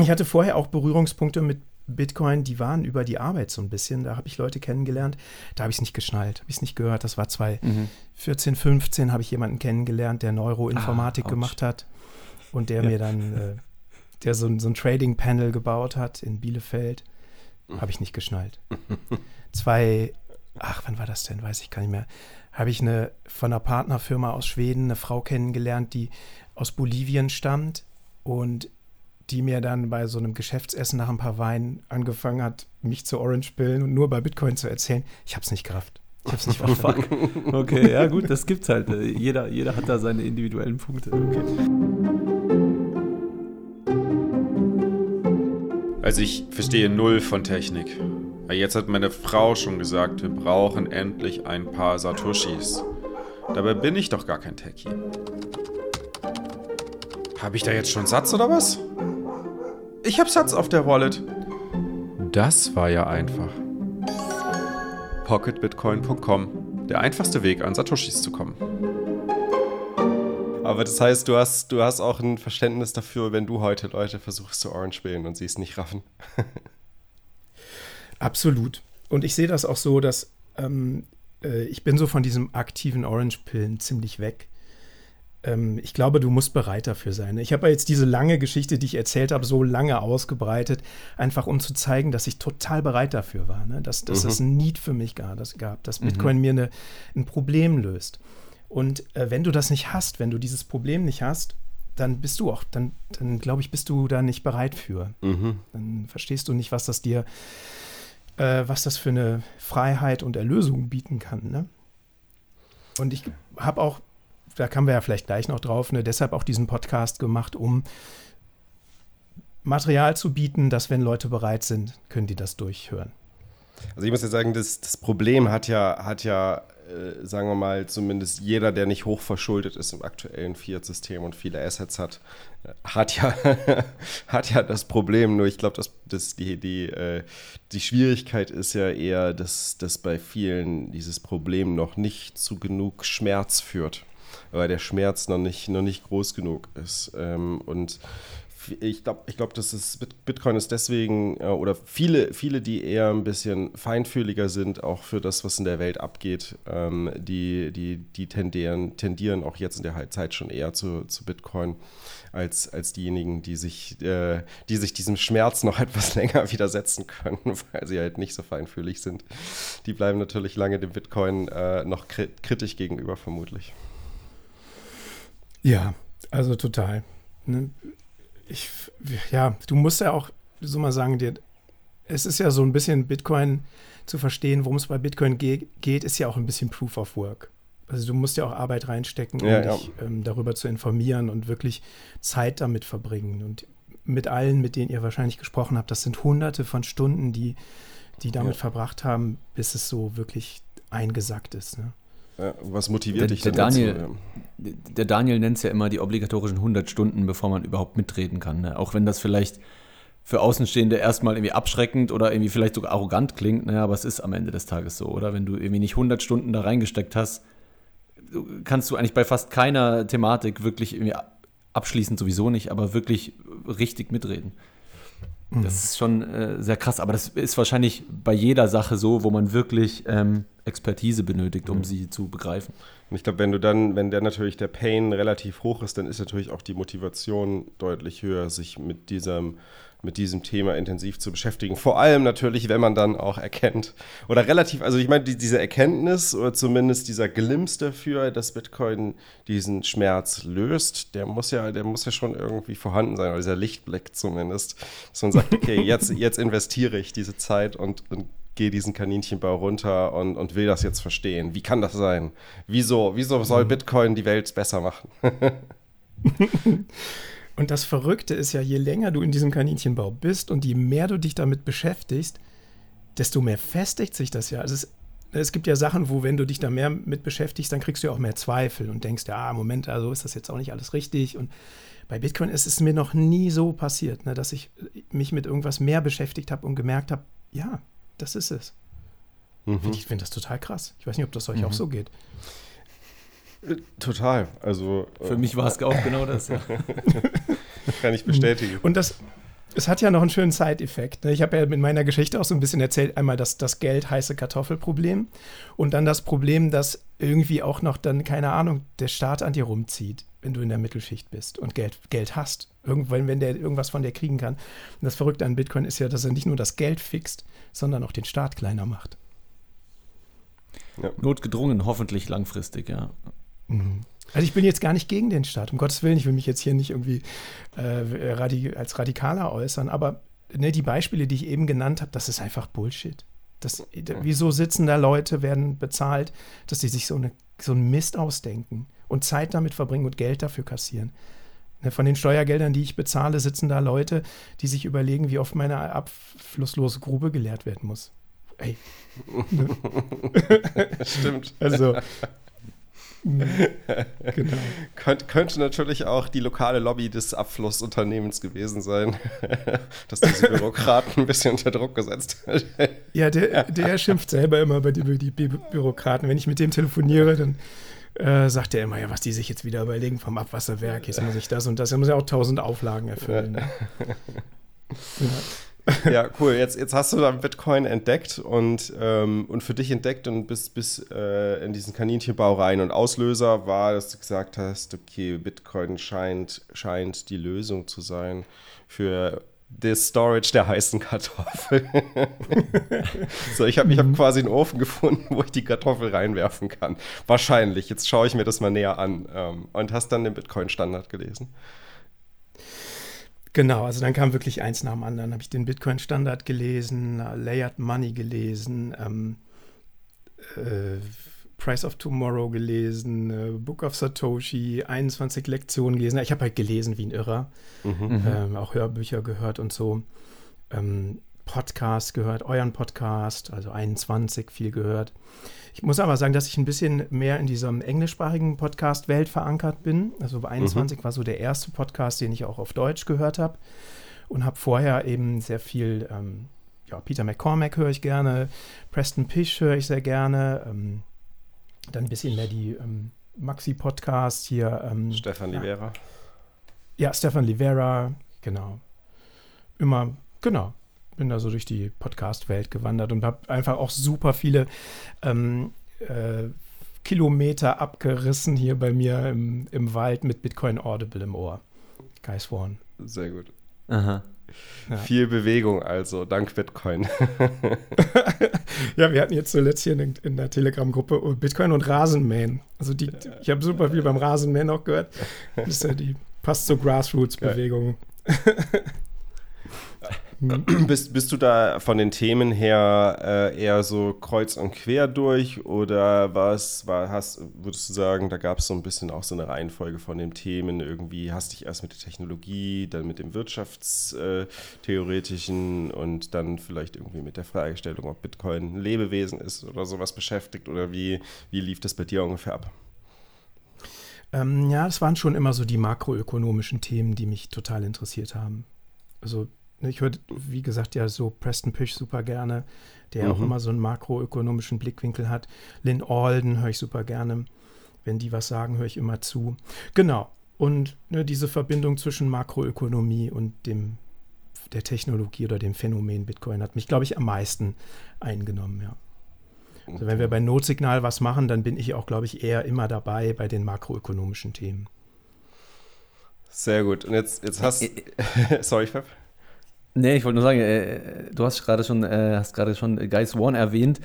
Ich hatte vorher auch Berührungspunkte mit Bitcoin, die waren über die Arbeit so ein bisschen. Da habe ich Leute kennengelernt. Da habe ich es nicht geschnallt, habe ich es nicht gehört. Das war 2014, mhm. 15 habe ich jemanden kennengelernt, der Neuroinformatik ah, gemacht hat und der ja. mir dann, äh, der so, so ein Trading-Panel gebaut hat in Bielefeld. Habe ich nicht geschnallt. Zwei, ach, wann war das denn? Weiß ich gar nicht mehr. Habe ich eine von einer Partnerfirma aus Schweden eine Frau kennengelernt, die aus Bolivien stammt und die mir dann bei so einem Geschäftsessen nach ein paar Weinen angefangen hat, mich zu Orange-Pillen und nur bei Bitcoin zu erzählen. Ich habe es nicht gerafft. Ich habe es nicht verfolgt. okay, ja gut, das gibt's halt. Jeder, jeder hat da seine individuellen Punkte. Okay. Also ich verstehe null von Technik. Jetzt hat meine Frau schon gesagt, wir brauchen endlich ein paar Satoshis. Dabei bin ich doch gar kein Techie. Habe ich da jetzt schon Satz oder was? Ich habe Satz auf der Wallet. Das war ja einfach. Pocketbitcoin.com. Der einfachste Weg, an Satoshis zu kommen. Aber das heißt, du hast, du hast auch ein Verständnis dafür, wenn du heute Leute versuchst zu Orange spielen und sie es nicht raffen. Absolut. Und ich sehe das auch so, dass ähm, äh, ich bin so von diesem aktiven Orange-Pillen ziemlich weg ich glaube, du musst bereit dafür sein. Ich habe jetzt diese lange Geschichte, die ich erzählt habe, so lange ausgebreitet, einfach um zu zeigen, dass ich total bereit dafür war, ne? dass, dass mhm. das ein Need für mich gab, dass, gab, dass mhm. Bitcoin mhm. mir eine, ein Problem löst. Und äh, wenn du das nicht hast, wenn du dieses Problem nicht hast, dann bist du auch, dann, dann glaube ich, bist du da nicht bereit für. Mhm. Dann verstehst du nicht, was das dir, äh, was das für eine Freiheit und Erlösung bieten kann. Ne? Und ich habe auch da kamen wir ja vielleicht gleich noch drauf, ne, deshalb auch diesen Podcast gemacht, um Material zu bieten, dass wenn Leute bereit sind, können die das durchhören. Also ich muss ja sagen, das, das Problem hat ja, hat ja äh, sagen wir mal, zumindest jeder, der nicht hochverschuldet ist im aktuellen Fiat-System und viele Assets hat, äh, hat ja, hat ja das Problem. Nur ich glaube, dass, dass die, die, äh, die Schwierigkeit ist ja eher, dass, dass bei vielen dieses Problem noch nicht zu genug Schmerz führt weil der Schmerz noch nicht, noch nicht groß genug ist. Ähm, und ich glaube, ich glaub, dass es Bitcoin ist deswegen, äh, oder viele, viele, die eher ein bisschen feinfühliger sind, auch für das, was in der Welt abgeht, ähm, die, die, die tendieren, tendieren auch jetzt in der Zeit schon eher zu, zu Bitcoin als, als diejenigen, die sich, äh, die sich diesem Schmerz noch etwas länger widersetzen können, weil sie halt nicht so feinfühlig sind. Die bleiben natürlich lange dem Bitcoin äh, noch kritisch gegenüber, vermutlich. Ja, also total. Ne? Ich, ja, du musst ja auch, so mal sagen, dir es ist ja so ein bisschen Bitcoin zu verstehen, worum es bei Bitcoin ge geht, ist ja auch ein bisschen Proof of Work. Also du musst ja auch Arbeit reinstecken, um Ja, ja. dich ähm, darüber zu informieren und wirklich Zeit damit verbringen. Und mit allen, mit denen ihr wahrscheinlich gesprochen habt, das sind hunderte von Stunden, die die damit Ja. verbracht haben, bis es so wirklich eingesackt ist. Ne? Ja, was motiviert Der- dich der denn Daniel- dazu? Der Daniel nennt es ja immer die obligatorischen 100 Stunden, bevor man überhaupt mitreden kann. Ne? Auch wenn das vielleicht für Außenstehende erstmal irgendwie abschreckend oder irgendwie vielleicht sogar arrogant klingt, ne? aber es ist am Ende des Tages so, oder? Wenn du irgendwie nicht 100 Stunden da reingesteckt hast, kannst du eigentlich bei fast keiner Thematik wirklich irgendwie abschließend sowieso nicht, aber wirklich richtig mitreden. Das ist schon äh, sehr krass, aber das ist wahrscheinlich bei jeder Sache so, wo man wirklich ähm, Expertise benötigt, um sie zu begreifen. Und ich glaube, wenn du dann, wenn der natürlich der Pain relativ hoch ist, dann ist natürlich auch die Motivation deutlich höher, sich mit diesem, mit diesem Thema intensiv zu beschäftigen. Vor allem natürlich, wenn man dann auch erkennt oder relativ, also ich meine, die, diese Erkenntnis oder zumindest dieser Glimpse dafür, dass Bitcoin diesen Schmerz löst, der muss ja, der muss ja schon irgendwie vorhanden sein, oder dieser Lichtblick zumindest, dass man sagt, okay, jetzt, jetzt investiere ich diese Zeit und, und gehe diesen Kaninchenbau runter und, und will das jetzt verstehen. Wie kann das sein? Wieso, wieso soll Bitcoin die Welt besser machen? Und das Verrückte ist ja, je länger du in diesem Kaninchenbau bist und je mehr du dich damit beschäftigst, desto mehr festigt sich das ja. Also es, es gibt ja Sachen, wo, wenn du dich da mehr mit beschäftigst, dann kriegst du ja auch mehr Zweifel und denkst, ja, Moment, also ist das jetzt auch nicht alles richtig. Und bei Bitcoin ist es mir noch nie so passiert, ne, dass ich mich mit irgendwas mehr beschäftigt habe und gemerkt habe, ja, das ist es. Ich finde das total krass. Ich weiß nicht, ob das euch auch so geht. Total. Also Für äh, mich war es auch genau das. Ja. kann ich bestätigen. Und das, es hat ja noch einen schönen Side-Effekt. Ne? Ich habe ja mit meiner Geschichte auch so ein bisschen erzählt, einmal das, das Geld heiße Kartoffelproblem und dann das Problem, dass irgendwie auch noch dann, keine Ahnung, der Staat an dir rumzieht, wenn du in der Mittelschicht bist und Geld, Geld hast. Irgendwann, wenn der irgendwas von dir kriegen kann. Und das Verrückte an Bitcoin ist ja, dass er nicht nur das Geld fixt, sondern auch den Staat kleiner macht. Notgedrungen, hoffentlich langfristig, ja. Also ich bin jetzt gar nicht gegen den Staat, um Gottes Willen, ich will mich jetzt hier nicht irgendwie äh, radi als radikaler äußern, aber ne, die Beispiele, die ich eben genannt habe, das ist einfach Bullshit. Das, wieso sitzen da Leute, werden bezahlt, dass sie sich so, eine, so einen Mist ausdenken und Zeit damit verbringen und Geld dafür kassieren? Ne, Von den Steuergeldern, die ich bezahle, sitzen da Leute, die sich überlegen, wie oft meine abflusslose Grube geleert werden muss. Ey, Stimmt. also. genau. Könnt, könnte natürlich auch die lokale Lobby des Abflussunternehmens gewesen sein, dass diese Bürokraten ein bisschen unter Druck gesetzt hat. Ja, der, der schimpft selber immer über die, über die Bü Bürokraten. Wenn ich mit dem telefoniere, dann äh, sagt er immer, ja, was die sich jetzt wieder überlegen vom Abwasserwerk, jetzt muss ich das und das. Er muss ja auch tausend Auflagen erfüllen. Ne? Ja, cool. Jetzt, jetzt hast du dann Bitcoin entdeckt und, ähm, und für dich entdeckt und bist bis äh, in diesen Kaninchenbau rein. Und Auslöser war, dass du gesagt hast, okay, Bitcoin scheint, scheint die Lösung zu sein für das Storage der heißen Kartoffel. so, ich habe ich hab quasi einen Ofen gefunden, wo ich die Kartoffel reinwerfen kann. Wahrscheinlich. Jetzt schaue ich mir das mal näher an. Ähm, und hast dann den Bitcoin-Standard gelesen. Genau, also dann kam wirklich eins nach dem anderen. Habe ich den Bitcoin-Standard gelesen, äh, Layered Money gelesen, ähm, äh, Price of Tomorrow gelesen, äh, Book of Satoshi, 21 Lektionen gelesen. Ich habe halt gelesen wie ein Irrer, ähm, auch Hörbücher gehört und so. Ähm, Podcast gehört, euren Podcast, also 21 viel gehört. Ich muss aber sagen, dass ich ein bisschen mehr in dieser englischsprachigen Podcast-Welt verankert bin. Also bei 21 war so der erste Podcast, den ich auch auf Deutsch gehört habe und habe vorher eben sehr viel, ähm, ja, Peter McCormack höre ich gerne, Preston Pish höre ich sehr gerne, ähm, dann ein bisschen mehr die ähm, Maxi-Podcasts hier. Ähm, Stefan ja. Livera. ja, Stefan Livera, genau. Immer, genau. Bin da so durch die Podcast-Welt gewandert und habe einfach auch super viele ähm, äh, Kilometer abgerissen hier bei mir im, im Wald mit Bitcoin Audible im Ohr. Guys One. Sehr gut. Aha. Ja. Viel Bewegung also, dank Bitcoin. Ja, wir hatten jetzt zuletzt hier in, in der Telegram-Gruppe oh, Bitcoin und Rasenmähen. Also die, ich habe super viel beim Rasenmähen auch gehört. Das ist ja die passt zur Grassroots-Bewegung. Hm. Bist, bist du da von den Themen her äh, eher so kreuz und quer durch oder was war, hast, würdest du sagen, da gab es so ein bisschen auch so eine Reihenfolge von den Themen irgendwie, hast dich erst mit der Technologie, dann mit dem Wirtschaftstheoretischen und dann vielleicht irgendwie mit der Fragestellung, ob Bitcoin ein Lebewesen ist oder sowas beschäftigt oder wie, wie lief das bei dir ungefähr ab? Ähm, ja, es waren schon immer so die makroökonomischen Themen, die mich total interessiert haben. Also ich höre, wie gesagt, ja so Preston Pish super gerne, der mhm. auch immer so einen makroökonomischen Blickwinkel hat. Lynn Alden höre ich super gerne. Wenn die was sagen, höre ich immer zu. Genau. Und ne, diese Verbindung zwischen Makroökonomie und dem, der Technologie oder dem Phänomen Bitcoin hat mich, glaube ich, am meisten eingenommen, ja. Also wenn wir bei Notsignal was machen, dann bin ich auch, glaube ich, eher immer dabei bei den makroökonomischen Themen. Sehr gut. Und jetzt, jetzt hast du. Sorry, Fab. Nee, ich wollte nur sagen, äh, du hast gerade schon, äh, hast gerade schon Guys One erwähnt.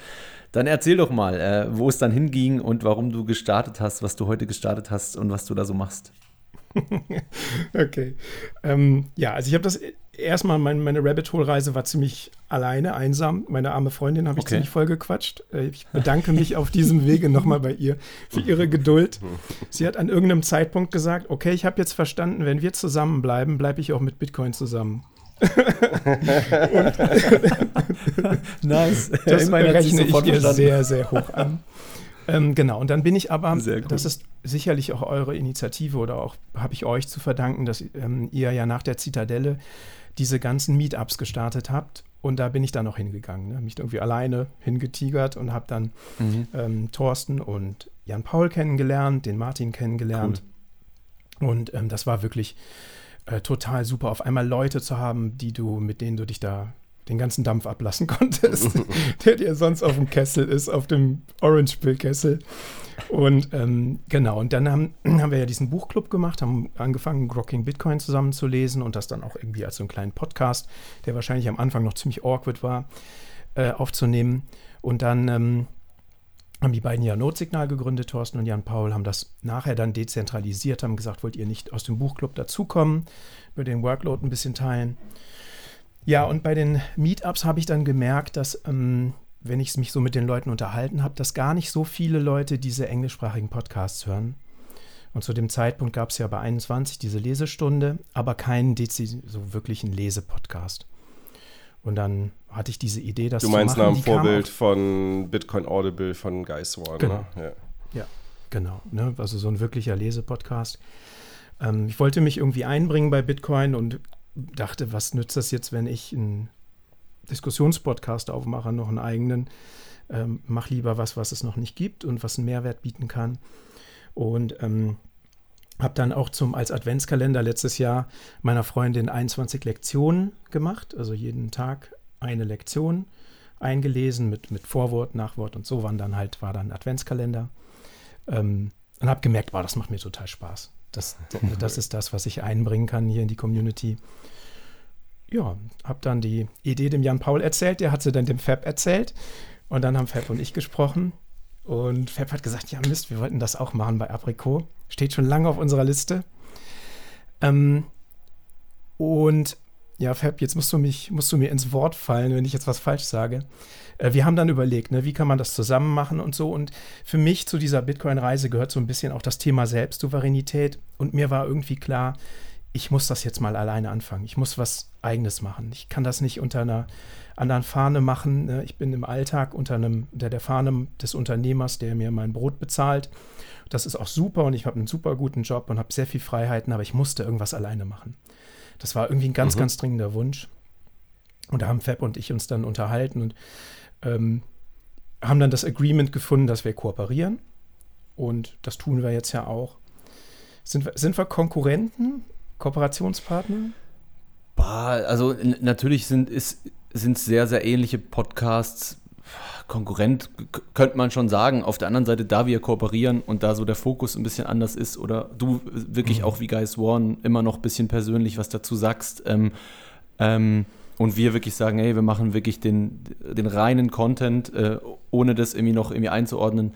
Dann erzähl doch mal, äh, wo es dann hinging und warum du gestartet hast, was du heute gestartet hast und was du da so machst. okay. Ähm, ja, also ich habe das erstmal, mein, meine Rabbit Hole-Reise war ziemlich alleine, einsam. Meine arme Freundin habe ich okay. ziemlich voll gequatscht. Äh, ich bedanke mich auf diesem Wege nochmal bei ihr für ihre Geduld. Sie hat an irgendeinem Zeitpunkt gesagt, okay, ich habe jetzt verstanden, wenn wir zusammenbleiben, bleibe ich auch mit Bitcoin zusammen. nice. Das Immerhin rechne ich dir sehr, sehr hoch an. Ähm, genau, und dann bin ich aber, das ist sicherlich auch eure Initiative oder auch habe ich euch zu verdanken, dass ähm, ihr ja nach der Zitadelle diese ganzen Meetups gestartet habt. Und da bin ich dann noch hingegangen, ne? mich irgendwie alleine hingetigert und habe dann mhm. ähm, Thorsten und Jan Paul kennengelernt, den Martin kennengelernt. Cool. Und ähm, das war wirklich äh, total super, auf einmal Leute zu haben, die du, mit denen du dich da den ganzen Dampf ablassen konntest, der dir sonst auf dem Kessel ist, auf dem Orange-Pill-Kessel. Und ähm, genau, und dann haben, haben wir ja diesen Buchclub gemacht, haben angefangen, Grocking Bitcoin zusammen zu lesen und das dann auch irgendwie als so einen kleinen Podcast, der wahrscheinlich am Anfang noch ziemlich awkward war, äh, aufzunehmen. Und dann ähm, haben die beiden ja Notsignal gegründet, Thorsten und Jan Paul, haben das nachher dann dezentralisiert, haben gesagt, wollt ihr nicht aus dem Buchclub dazukommen, über den Workload ein bisschen teilen. Ja, und bei den Meetups habe ich dann gemerkt, dass, ähm, wenn ich mich so mit den Leuten unterhalten habe, dass gar nicht so viele Leute diese englischsprachigen Podcasts hören. Und zu dem Zeitpunkt gab es ja bei 21 diese Lesestunde, aber keinen so wirklichen Lesepodcast. Und dann hatte ich diese Idee, dass du meinst nach dem Vorbild von Bitcoin Audible von Guy Swan, genau. ne? Ja, ja genau. Ne? Also so ein wirklicher Lesepodcast. Ähm, ich wollte mich irgendwie einbringen bei Bitcoin und dachte, was nützt das jetzt, wenn ich einen Diskussionspodcast aufmache, noch einen eigenen. Ähm, mach lieber was, was es noch nicht gibt und was einen Mehrwert bieten kann. Und ähm, habe dann auch zum, als Adventskalender letztes Jahr meiner Freundin 21 Lektionen gemacht, also jeden Tag eine Lektion eingelesen mit, mit Vorwort, Nachwort und so waren dann halt, war dann Adventskalender. Ähm, und habe gemerkt, wow, das macht mir total Spaß. Das, das ist das, was ich einbringen kann hier in die Community. Ja, habe dann die Idee dem Jan Paul erzählt, der hat sie dann dem Fab erzählt. Und dann haben Fab und ich gesprochen. Und Fab hat gesagt, ja Mist, wir wollten das auch machen bei Apricot. Steht schon lange auf unserer Liste. Ähm, und ja, Fab, jetzt musst du, mich, musst du mir ins Wort fallen, wenn ich jetzt was falsch sage. Äh, wir haben dann überlegt, ne, wie kann man das zusammen machen und so. Und für mich zu dieser Bitcoin-Reise gehört so ein bisschen auch das Thema Selbstsouveränität. Und mir war irgendwie klar, ich muss das jetzt mal alleine anfangen. Ich muss was Eigenes machen. Ich kann das nicht unter einer anderen Fahne machen. Ne. Ich bin im Alltag unter, einem, unter der Fahne des Unternehmers, der mir mein Brot bezahlt. Das ist auch super und ich habe einen super guten Job und habe sehr viel Freiheiten, aber ich musste irgendwas alleine machen. Das war irgendwie ein ganz, mhm. ganz dringender Wunsch. Und da haben Fab und ich uns dann unterhalten und ähm, haben dann das Agreement gefunden, dass wir kooperieren. Und das tun wir jetzt ja auch. Sind wir, sind wir Konkurrenten, Kooperationspartner? Bah, also natürlich sind es sind sehr, sehr ähnliche Podcasts. Konkurrent könnte man schon sagen. Auf der anderen Seite, da wir kooperieren und da so der Fokus ein bisschen anders ist oder du wirklich mhm. auch wie Guy Swan immer noch ein bisschen persönlich was dazu sagst ähm, ähm, und wir wirklich sagen, hey, wir machen wirklich den, den reinen Content, äh, ohne das irgendwie noch irgendwie einzuordnen,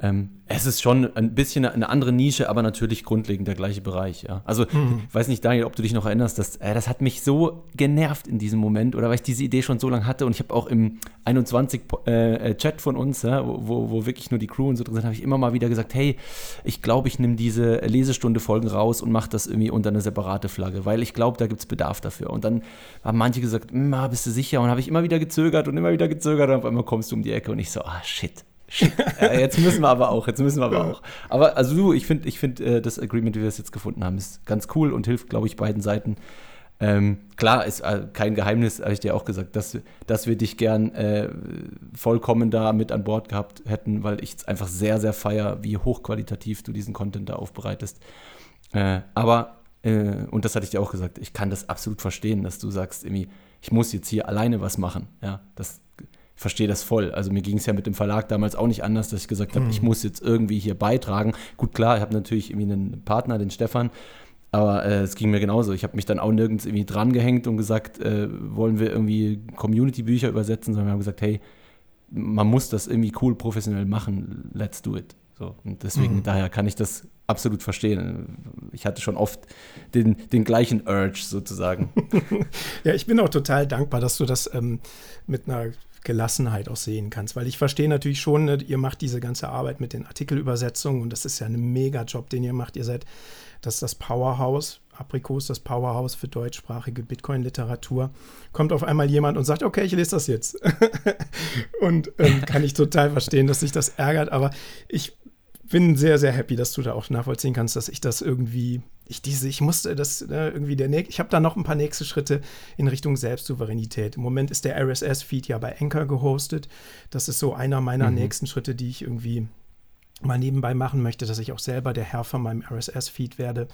ähm, es ist schon ein bisschen eine andere Nische, aber natürlich grundlegend der gleiche Bereich. Ja. Also, mhm. weiß nicht, Daniel, ob du dich noch erinnerst, dass, äh, das hat mich so genervt in diesem Moment oder weil ich diese Idee schon so lange hatte und ich habe auch im 21 äh, äh, Chat von uns, ja, wo, wo wirklich nur die Crew und so drin sind, habe ich immer mal wieder gesagt, hey, ich glaube, ich nehme diese Lesestunde-Folgen raus und mache das irgendwie unter eine separate Flagge, weil ich glaube, da gibt es Bedarf dafür. Und dann haben manche gesagt, bist du sicher? Und habe ich immer wieder gezögert und immer wieder gezögert und auf einmal kommst du um die Ecke und ich so, ah, shit ja, jetzt müssen wir aber auch, jetzt müssen wir aber auch. Aber also du, ich finde, ich finde äh, das Agreement, wie wir es jetzt gefunden haben, ist ganz cool und hilft, glaube ich, beiden Seiten. Ähm, klar, ist äh, kein Geheimnis, habe ich dir auch gesagt, dass, dass wir dich gern äh, vollkommen da mit an Bord gehabt hätten, weil ich es einfach sehr, sehr feier, wie hochqualitativ du diesen Content da aufbereitest. Äh, aber, äh, und das hatte ich dir auch gesagt, ich kann das absolut verstehen, dass du sagst, irgendwie, ich muss jetzt hier alleine was machen. Ja, das verstehe das voll. Also mir ging es ja mit dem Verlag damals auch nicht anders, dass ich gesagt habe, mhm. ich muss jetzt irgendwie hier beitragen. Gut, klar, ich habe natürlich irgendwie einen Partner, den Stefan, aber äh, es ging mir genauso. Ich habe mich dann auch nirgends irgendwie dran gehängt und gesagt, äh, wollen wir irgendwie Community-Bücher übersetzen, sondern wir haben gesagt, hey, man muss das irgendwie cool professionell machen, let's do it. So, und deswegen, mhm. daher kann ich das absolut verstehen. Ich hatte schon oft den, den gleichen Urge sozusagen. ja, ich bin auch total dankbar, dass du das ähm, mit einer Gelassenheit auch sehen kannst. Weil ich verstehe natürlich schon, ne, ihr macht diese ganze Arbeit mit den Artikelübersetzungen und das ist ja ein Mega-Job, den ihr macht. Ihr seid das ist das Powerhouse, Aprikos, das Powerhouse für deutschsprachige Bitcoin-Literatur. Kommt auf einmal jemand und sagt, okay, ich lese das jetzt. und ähm, kann ich total verstehen, dass sich das ärgert, aber ich bin sehr, sehr happy, dass du da auch nachvollziehen kannst, dass ich das irgendwie, ich diese, ich musste das äh, irgendwie der nächste, ich habe da noch ein paar nächste Schritte in Richtung Selbstsouveränität. Im Moment ist der RSS-Feed ja bei Anchor gehostet. Das ist so einer meiner mhm. nächsten Schritte, die ich irgendwie mal nebenbei machen möchte, dass ich auch selber der Herr von meinem RSS-Feed werde.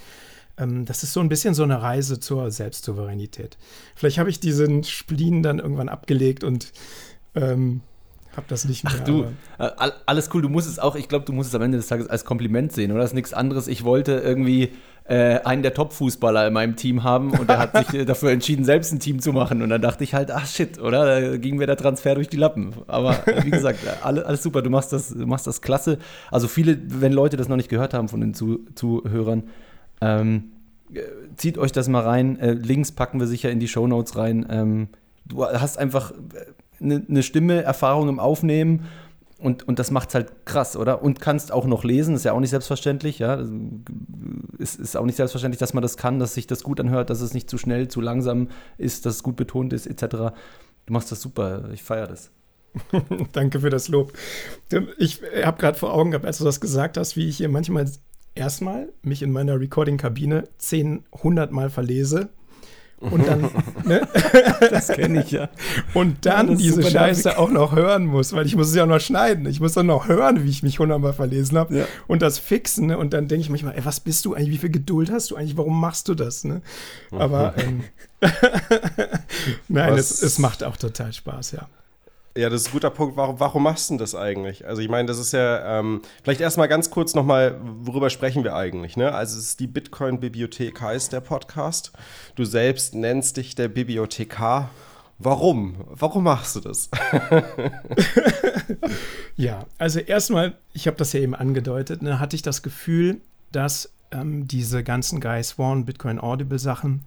Ähm, das ist so ein bisschen so eine Reise zur Selbstsouveränität. Vielleicht habe ich diesen Spleen dann irgendwann abgelegt und ähm, hab das nicht mehr. Ach du, äh, alles cool. Du musst es auch, ich glaube, du musst es am Ende des Tages als Kompliment sehen, oder? Das ist nichts anderes. Ich wollte irgendwie äh, einen der Top-Fußballer in meinem Team haben und der hat sich äh, dafür entschieden, selbst ein Team zu machen. Und dann dachte ich halt, ach shit, oder? Da ging mir der Transfer durch die Lappen. Aber äh, wie gesagt, alles, alles super. Du machst, das, du machst das klasse. Also viele, wenn Leute das noch nicht gehört haben von den Zuhörern, ähm, zieht euch das mal rein. Äh, Links packen wir sicher in die Show Notes rein. Ähm, du hast einfach eine, eine Stimme, Erfahrung im Aufnehmen und, und das macht es halt krass, oder? Und kannst auch noch lesen, ist ja auch nicht selbstverständlich, ja. Es ist auch nicht selbstverständlich, dass man das kann, dass sich das gut anhört, dass es nicht zu schnell, zu langsam ist, dass es gut betont ist, etc. Du machst das super, ich feiere das. Danke für das Lob. Ich habe gerade vor Augen gehabt, als du das gesagt hast, wie ich hier manchmal erstmal mich in meiner Recording-Kabine 10, 100 Mal verlese und dann, ne? Das kenne ich ja. Und dann ja, diese Scheiße nervig. auch noch hören muss, weil ich muss es ja noch schneiden. Ich muss dann noch hören, wie ich mich hundertmal verlesen habe ja. und das fixen. Ne? Und dann denke ich manchmal, ey, was bist du eigentlich? Wie viel Geduld hast du eigentlich? Warum machst du das? Ne? Aber ähm, nein, es, es macht auch total Spaß, ja. Ja, das ist ein guter Punkt. Warum, warum machst du denn das eigentlich? Also ich meine, das ist ja, ähm, vielleicht erstmal ganz kurz nochmal, worüber sprechen wir eigentlich? Ne? Also es ist die Bitcoin-Bibliothek heißt der Podcast. Du selbst nennst dich der Bibliothekar. Warum? Warum machst du das? ja, also erstmal, ich habe das ja eben angedeutet, ne, hatte ich das Gefühl, dass ähm, diese ganzen Guy Swan, Bitcoin Audible Sachen,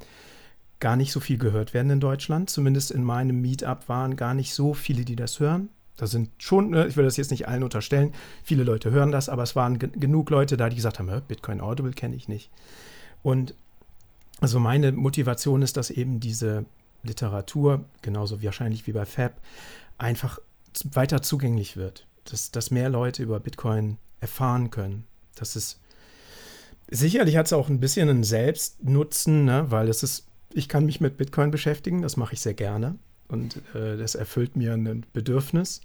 gar nicht so viel gehört werden in Deutschland. Zumindest in meinem Meetup waren gar nicht so viele, die das hören. Da sind schon, ne, ich will das jetzt nicht allen unterstellen, viele Leute hören das, aber es waren genug Leute da, die gesagt haben, Bitcoin Audible kenne ich nicht. Und also meine Motivation ist, dass eben diese Literatur, genauso wahrscheinlich wie bei Fab, einfach weiter zugänglich wird. Dass, dass mehr Leute über Bitcoin erfahren können. Das ist sicherlich hat es auch ein bisschen einen Selbstnutzen, ne? weil es ist ich kann mich mit Bitcoin beschäftigen, das mache ich sehr gerne und äh, das erfüllt mir ein Bedürfnis.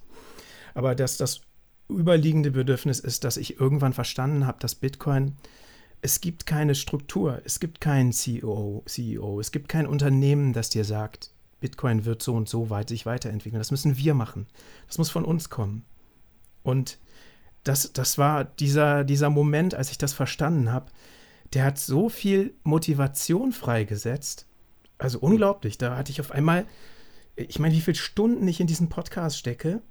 Aber dass das überliegende Bedürfnis ist, dass ich irgendwann verstanden habe, dass Bitcoin, es gibt keine Struktur, es gibt keinen CEO, CEO, es gibt kein Unternehmen, das dir sagt, Bitcoin wird so und so weit sich weiterentwickeln. Das müssen wir machen. Das muss von uns kommen. Und das, das war dieser, dieser Moment, als ich das verstanden habe, der hat so viel Motivation freigesetzt, also unglaublich. Da hatte ich auf einmal, ich meine, wie viele Stunden ich in diesen Podcast stecke.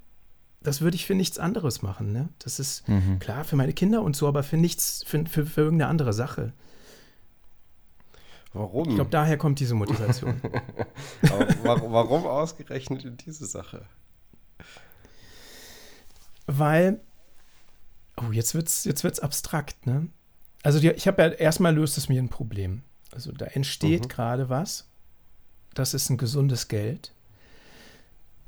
das würde ich für nichts anderes machen. Ne? Das ist mhm. klar für meine Kinder und so, aber für nichts, für, für, für irgendeine andere Sache. Warum? Ich glaube, daher kommt diese Motivation. warum, warum ausgerechnet in diese Sache? Weil, oh, jetzt wird's, jetzt wird's abstrakt, ne? Also die, ich habe ja erstmal löst es mir ein Problem. Also da entsteht mhm. gerade was. Das ist ein gesundes Geld.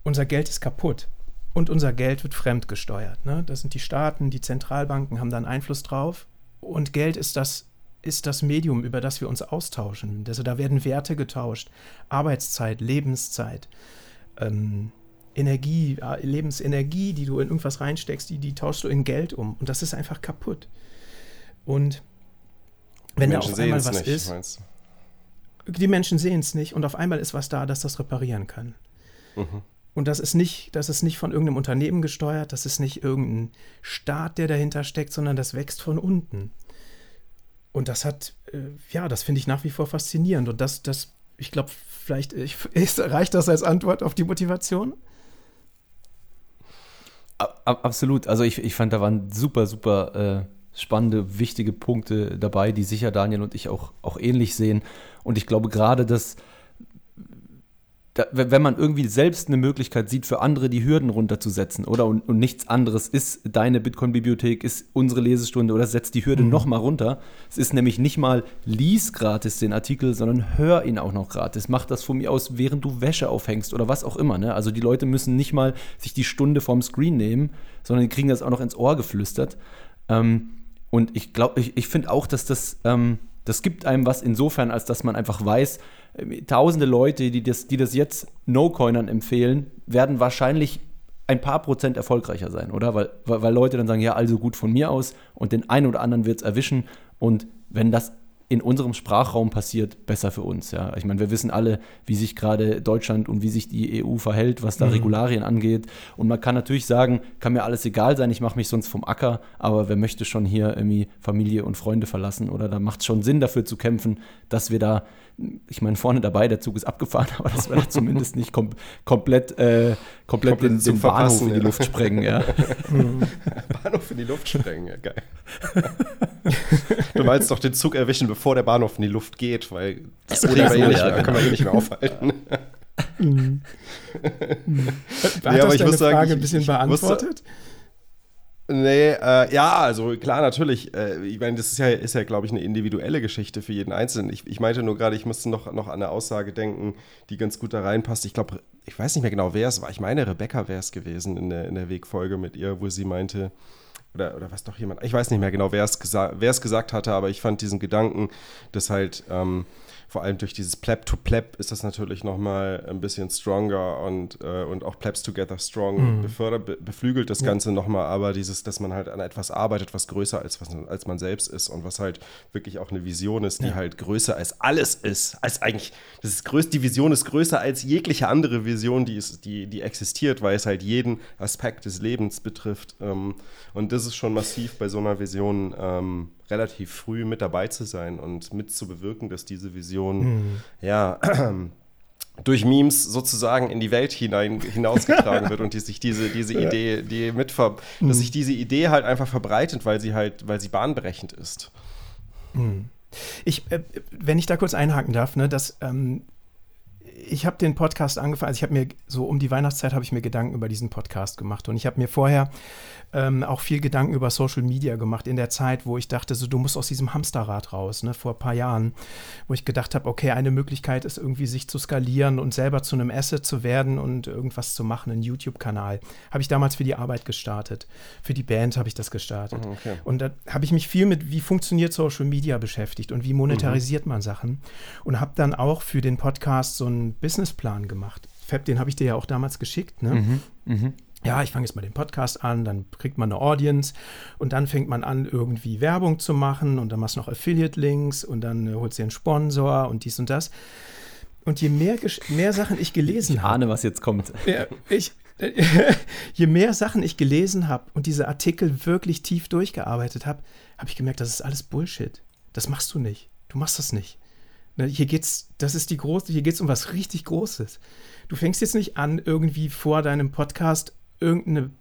Unser Geld ist kaputt. Und unser Geld wird fremdgesteuert. Ne? Das sind die Staaten, die Zentralbanken haben dann Einfluss drauf. Und Geld ist das ist das Medium, über das wir uns austauschen. Also da werden Werte getauscht, Arbeitszeit, Lebenszeit, ähm, Energie, äh, Lebensenergie, die du in irgendwas reinsteckst, die, die tauschst du in Geld um. Und das ist einfach kaputt. Und wenn da auf einmal was nicht, ist, die Menschen sehen es nicht und auf einmal ist was da, das das reparieren kann. Mhm. Und das ist nicht, das ist nicht von irgendeinem Unternehmen gesteuert, das ist nicht irgendein Staat, der dahinter steckt, sondern das wächst von unten. Und das hat, äh, ja, das finde ich nach wie vor faszinierend. Und das, das, ich glaube, vielleicht ich, ist, reicht das als Antwort auf die Motivation? Absolut. Also ich, ich fand, da waren super, super äh, spannende, wichtige Punkte dabei, die sicher Daniel und ich auch, auch ähnlich sehen. Und ich glaube gerade, dass da, wenn man irgendwie selbst eine Möglichkeit sieht, für andere die Hürden runterzusetzen, oder? Und, und nichts anderes ist deine Bitcoin-Bibliothek, ist unsere Lesestunde oder setzt die Hürde mhm. noch mal runter. Es ist nämlich nicht mal lies gratis den Artikel, sondern hör ihn auch noch gratis. Mach das von mir aus, während du Wäsche aufhängst oder was auch immer. Ne? Also die Leute müssen nicht mal sich die Stunde vom Screen nehmen, sondern die kriegen das auch noch ins Ohr geflüstert. Ähm, und ich glaube, ich, ich finde auch, dass das, ähm, das gibt einem was insofern, als dass man einfach weiß, tausende Leute, die das, die das jetzt No-Coinern empfehlen, werden wahrscheinlich ein paar Prozent erfolgreicher sein, oder? Weil, weil, weil Leute dann sagen, ja, also gut von mir aus und den einen oder anderen wird es erwischen. Und wenn das in unserem Sprachraum passiert, besser für uns. Ja. Ich meine, wir wissen alle, wie sich gerade Deutschland und wie sich die EU verhält, was da mhm. Regularien angeht. Und man kann natürlich sagen, kann mir alles egal sein, ich mache mich sonst vom Acker, aber wer möchte schon hier irgendwie Familie und Freunde verlassen? Oder da macht es schon Sinn, dafür zu kämpfen, dass wir da ich meine, vorne dabei, der Zug ist abgefahren, aber dass wir da zumindest nicht kom komplett, äh, komplett, komplett den, den Bahnhof in die Luft sprengen. Ja. Bahnhof in die Luft sprengen, ja geil. du meinst doch den Zug erwischen, bevor der Bahnhof in die Luft geht, weil das ja, wir eh nicht mehr, können wir eh nicht mehr aufhalten. Mhm. Hat ja, das deine Frage ein bisschen beantwortet? Wusste, Nee, äh, ja, also klar, natürlich. Äh, ich meine, das ist ja, ist ja glaube ich, eine individuelle Geschichte für jeden Einzelnen. Ich, ich meinte nur gerade, ich musste noch, noch an eine Aussage denken, die ganz gut da reinpasst. Ich glaube, ich weiß nicht mehr genau, wer es war. Ich meine, Rebecca wäre es gewesen in der, in der Wegfolge mit ihr, wo sie meinte, oder, oder was doch jemand, ich weiß nicht mehr genau, wer es, gesa gesagt hatte, aber ich fand diesen Gedanken, dass halt. Ähm, vor allem durch dieses Pleb to Pleb ist das natürlich nochmal ein bisschen stronger und, äh, und auch Plebs Together Strong mhm. befördert, be beflügelt das. Ganze nochmal, aber dieses, dass man halt an etwas arbeitet, was größer als, was, als man selbst ist und was halt wirklich auch eine Vision ist, die ja. halt größer als alles ist, als eigentlich, das ist größt, die Vision ist größer als jegliche andere Vision, die, ist, die, die existiert, weil es halt jeden Aspekt des Lebens betrifft ähm, und das ist schon massiv bei so einer Vision ähm, relativ früh mit dabei zu sein und mit zu bewirken, dass diese Vision mhm. ja durch Memes sozusagen in die Welt hinein, hinausgetragen wird und die sich diese, diese. Idee, die mitver mhm. dass sich diese Idee halt einfach verbreitet, weil sie halt, weil sie bahnbrechend ist. Mhm. Ich, äh, wenn ich da kurz einhaken darf, ne, dass ähm, ich habe den Podcast angefangen, also ich habe mir so um die Weihnachtszeit habe ich mir Gedanken über diesen Podcast gemacht und ich habe mir vorher ähm, auch viel Gedanken über Social Media gemacht in der Zeit, wo ich dachte, so du musst aus diesem Hamsterrad raus, ne, vor ein paar Jahren, wo ich gedacht habe, okay, eine Möglichkeit ist irgendwie sich zu skalieren und selber zu einem Asset zu werden und irgendwas zu machen, einen YouTube-Kanal. Habe ich damals für die Arbeit gestartet, für die Band habe ich das gestartet. Mhm, okay. Und da habe ich mich viel mit, wie funktioniert Social Media beschäftigt und wie monetarisiert mhm. man Sachen und habe dann auch für den Podcast so einen Businessplan gemacht. Fab, den habe ich dir ja auch damals geschickt. Ne? Mhm, mh ja, ich fange jetzt mal den Podcast an, dann kriegt man eine Audience und dann fängt man an, irgendwie Werbung zu machen und dann machst du noch Affiliate-Links und dann äh, holst du einen Sponsor und dies und das. Und je mehr, mehr Sachen ich gelesen habe. Ich ahne, was jetzt kommt. Ja, ich, je mehr Sachen ich gelesen habe und diese Artikel wirklich tief durchgearbeitet habe, habe ich gemerkt, das ist alles Bullshit. Das machst du nicht. Du machst das nicht. Hier geht's, das ist die große, hier geht's um was richtig Großes. Du fängst jetzt nicht an, irgendwie vor deinem Podcast irgendeine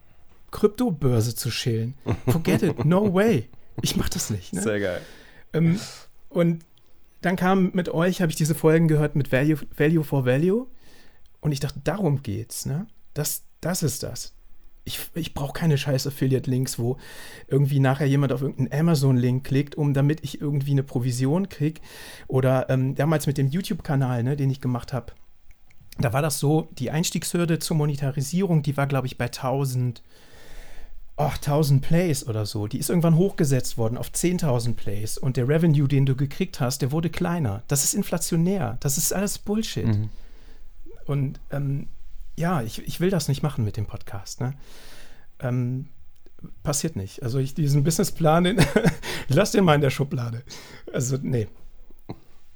Kryptobörse zu schälen. Forget it, no way. Ich mach das nicht. Ne? Sehr geil. Ähm, und dann kam mit euch, habe ich diese Folgen gehört mit Value, Value for Value. Und ich dachte, darum geht's. Ne? Das, das ist das. Ich, ich brauche keine scheiß Affiliate-Links, wo irgendwie nachher jemand auf irgendeinen Amazon-Link klickt, um damit ich irgendwie eine Provision kriege. Oder ähm, damals mit dem YouTube-Kanal, ne, den ich gemacht habe. Da war das so, die Einstiegshürde zur Monetarisierung, die war, glaube ich, bei 1000, oh, 1000 Plays oder so. Die ist irgendwann hochgesetzt worden auf 10.000 Plays. Und der Revenue, den du gekriegt hast, der wurde kleiner. Das ist inflationär. Das ist alles Bullshit. Mhm. Und ähm, ja, ich, ich will das nicht machen mit dem Podcast. Ne? Ähm, passiert nicht. Also ich diesen Businessplan, den, lass den mal in der Schublade. Also nee.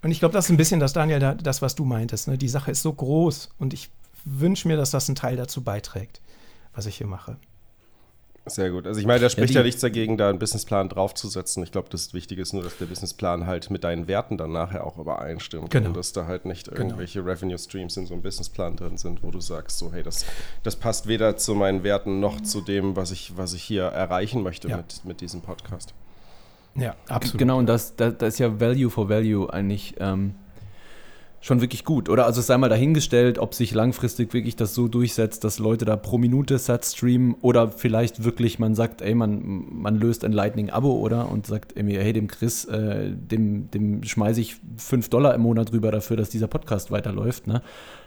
Und ich glaube, das ist ein bisschen das, Daniel, das, was du meintest. Ne? Die Sache ist so groß und ich wünsche mir, dass das ein Teil dazu beiträgt, was ich hier mache. Sehr gut. Also ich meine, da spricht ja, ja, nichts dagegen, da einen Businessplan draufzusetzen. Ich glaube, das Wichtige ist nur, dass der Businessplan halt mit deinen Werten dann nachher auch übereinstimmt. Genau. Und dass da halt nicht genau. irgendwelche Revenue Streams in so einem Businessplan drin sind, wo du sagst, so, hey, das, das passt weder zu meinen Werten noch zu dem, was ich, was ich hier erreichen möchte ja. mit, mit diesem Podcast. Ja, absolut. Genau, und das, das, das ist ja Value for Value eigentlich. Ähm schon wirklich gut. Oder also sei mal dahingestellt, ob sich langfristig wirklich das so durchsetzt, dass Leute da pro Minute Sats streamen oder vielleicht wirklich man sagt, ey, man, man löst ein Lightning-Abo oder und sagt, hey, dem Chris, äh, dem, dem schmeiße ich 5 Dollar im Monat rüber dafür, dass dieser Podcast weiterläuft. Ne?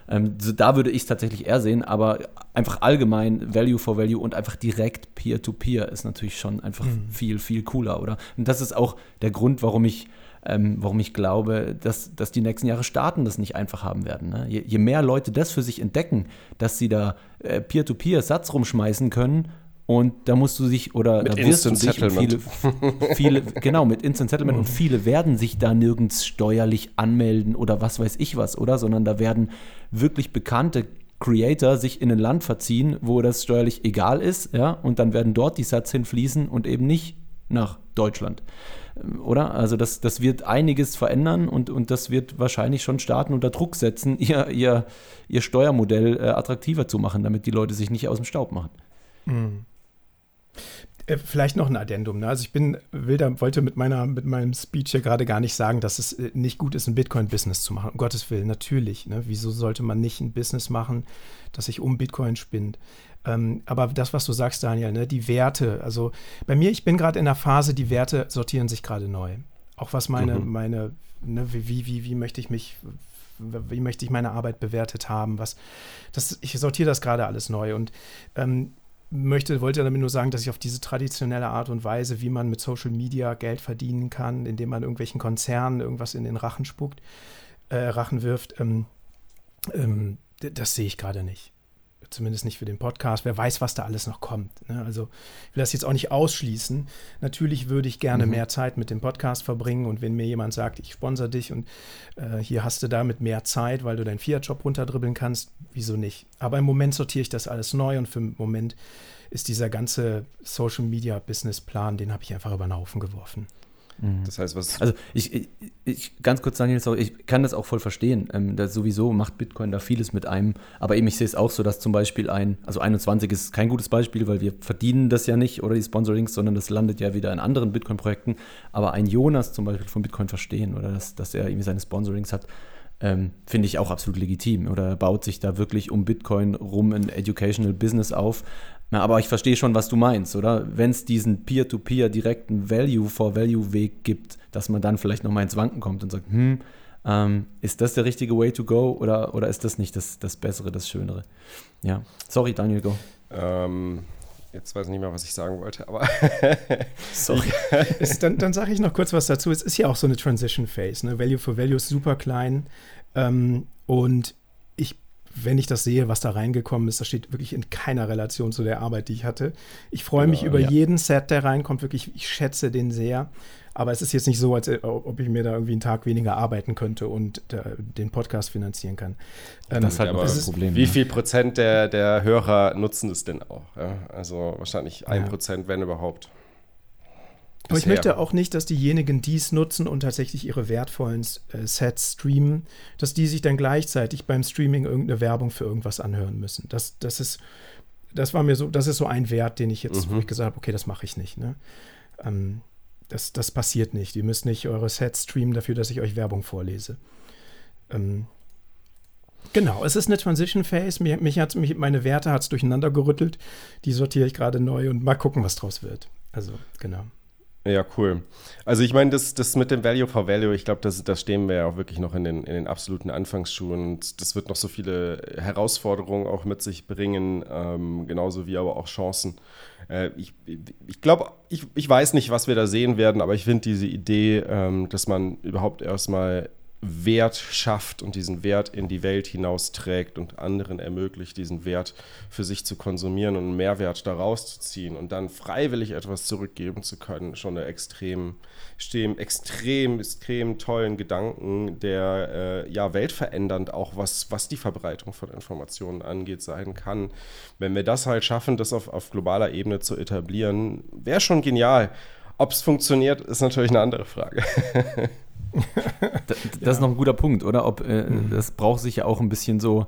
Ähm, so, da würde ich es tatsächlich eher sehen, aber einfach allgemein Value for Value und einfach direkt Peer-to-Peer -Peer ist natürlich schon einfach mhm. viel, viel cooler, oder? Und das ist auch der Grund, warum ich ähm, warum ich glaube, dass, dass die nächsten Jahre Staaten das nicht einfach haben werden. Ne? Je, je, mehr Leute das für sich entdecken, dass sie da äh, Peer-to-Peer Satz rumschmeißen können und da musst du sich oder mit da wirst Instant du Settlement. Viele, viele, genau, mit Instant Settlement und viele werden sich da nirgends steuerlich anmelden oder was weiß ich was, oder? Sondern da werden wirklich bekannte Creator sich in ein Land verziehen, wo das steuerlich egal ist, ja, und dann werden dort die Satz hinfließen und eben nicht nach Deutschland oder? Also das, das wird einiges verändern und, und das wird wahrscheinlich schon Staaten unter Druck setzen, ihr, ihr, ihr Steuermodell äh, attraktiver zu machen, damit die Leute sich nicht aus dem Staub machen. Mhm. Vielleicht noch ein Addendum. Ne? Also ich bin, will da, wollte mit, meiner, mit meinem Speech hier gerade gar nicht sagen, dass es äh, nicht gut ist, ein Bitcoin-Business zu machen. Um Gottes Willen, natürlich. Ne? Wieso sollte man nicht ein Business machen, das sich um Bitcoin spinnt? Ähm, aber das, was du sagst, Daniel, ne, die Werte, also bei mir, ich bin gerade in der Phase, die Werte sortieren sich gerade neu. Auch was meine, mhm. meine, ne, wie, wie, wie möchte ich mich, wie möchte ich meine Arbeit bewertet haben, was, das, ich sortiere das gerade alles neu und ähm, möchte, wollte damit nur sagen, dass ich auf diese traditionelle Art und Weise, wie man mit Social Media Geld verdienen kann, indem man irgendwelchen Konzernen irgendwas in den Rachen spuckt, äh, Rachen wirft, ähm, ähm, das sehe ich gerade nicht zumindest nicht für den Podcast. Wer weiß, was da alles noch kommt. Ne? Also ich will das jetzt auch nicht ausschließen. Natürlich würde ich gerne mhm. mehr Zeit mit dem Podcast verbringen und wenn mir jemand sagt, ich sponsere dich und äh, hier hast du damit mehr Zeit, weil du deinen Fiat-Job runterdribbeln kannst, wieso nicht? Aber im Moment sortiere ich das alles neu und für den Moment ist dieser ganze Social-Media-Business-Plan, den habe ich einfach über den Haufen geworfen. Mhm. Das heißt, was. Also, ich, ich, ganz kurz, Daniel, ich kann das auch voll verstehen. Ähm, sowieso macht Bitcoin da vieles mit einem. Aber eben, ich sehe es auch so, dass zum Beispiel ein, also 21 ist kein gutes Beispiel, weil wir verdienen das ja nicht oder die Sponsorings, sondern das landet ja wieder in anderen Bitcoin-Projekten. Aber ein Jonas zum Beispiel von Bitcoin verstehen oder dass, dass er irgendwie seine Sponsorings hat, ähm, finde ich auch absolut legitim. Oder baut sich da wirklich um Bitcoin rum ein Educational Business auf. Na, aber ich verstehe schon, was du meinst, oder? Wenn es diesen Peer-to-Peer direkten Value-for-Value-Weg gibt, dass man dann vielleicht nochmal ins Wanken kommt und sagt, hm, ähm, ist das der richtige Way to go oder, oder ist das nicht das, das Bessere, das Schönere? Ja, sorry, Daniel, go. Ähm, jetzt weiß ich nicht mehr, was ich sagen wollte, aber. sorry. ist, dann dann sage ich noch kurz was dazu. Es ist ja auch so eine Transition Phase. Ne? Value for Value ist super klein. Ähm, und wenn ich das sehe, was da reingekommen ist, das steht wirklich in keiner Relation zu der Arbeit, die ich hatte. Ich freue mich ja, über ja. jeden Set, der reinkommt, wirklich, ich schätze den sehr. Aber es ist jetzt nicht so, als ob ich mir da irgendwie einen Tag weniger arbeiten könnte und äh, den Podcast finanzieren kann. Ähm, das ist halt aber das Problem. Wie viel Prozent der, der Hörer nutzen es denn auch? Ja? Also wahrscheinlich ein Prozent, wenn überhaupt. Aber ich möchte auch nicht, dass diejenigen, die es nutzen und tatsächlich ihre wertvollen äh, Sets streamen, dass die sich dann gleichzeitig beim Streaming irgendeine Werbung für irgendwas anhören müssen. Das, das ist, das war mir so, das ist so ein Wert, den ich jetzt, mhm. wo ich gesagt habe, okay, das mache ich nicht. Ne? Ähm, das, das passiert nicht. Ihr müsst nicht eure Sets streamen dafür, dass ich euch Werbung vorlese. Ähm, genau, es ist eine Transition Phase. Mich, mich hat, mich, meine Werte hat es durcheinander gerüttelt. Die sortiere ich gerade neu und mal gucken, was draus wird. Also, genau. Ja, cool. Also ich meine, das, das mit dem Value for Value, ich glaube, das, das stehen wir ja auch wirklich noch in den, in den absoluten Anfangsschuhen und das wird noch so viele Herausforderungen auch mit sich bringen, ähm, genauso wie aber auch Chancen. Äh, ich ich glaube, ich, ich weiß nicht, was wir da sehen werden, aber ich finde diese Idee, ähm, dass man überhaupt erstmal Wert schafft und diesen Wert in die Welt hinausträgt und anderen ermöglicht, diesen Wert für sich zu konsumieren und einen Mehrwert daraus zu ziehen und dann freiwillig etwas zurückgeben zu können, schon eine extrem, extrem, extrem, extrem tollen Gedanken, der äh, ja weltverändernd auch was, was die Verbreitung von Informationen angeht, sein kann. Wenn wir das halt schaffen, das auf, auf globaler Ebene zu etablieren, wäre schon genial. Ob es funktioniert, ist natürlich eine andere Frage. das, das ist noch ein guter Punkt, oder? Ob äh, mhm. das braucht sich ja auch ein bisschen so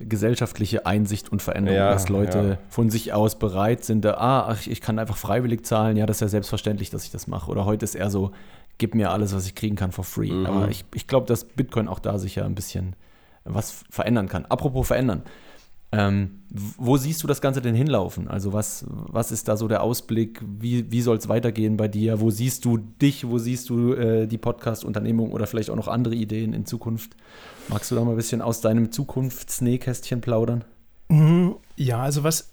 gesellschaftliche Einsicht und Veränderung, ja, dass Leute ja. von sich aus bereit sind, da, ah, ich kann einfach freiwillig zahlen, ja, das ist ja selbstverständlich, dass ich das mache. Oder heute ist eher so, gib mir alles, was ich kriegen kann, for free. Mhm. Aber ich, ich glaube, dass Bitcoin auch da sicher ein bisschen was verändern kann. Apropos verändern. Ähm, wo siehst du das Ganze denn hinlaufen? Also was, was ist da so der Ausblick? Wie, wie soll es weitergehen bei dir? Wo siehst du dich? Wo siehst du äh, die Podcast-Unternehmung oder vielleicht auch noch andere Ideen in Zukunft? Magst du da mal ein bisschen aus deinem Zukunftsnähkästchen plaudern? Mhm. Ja, also was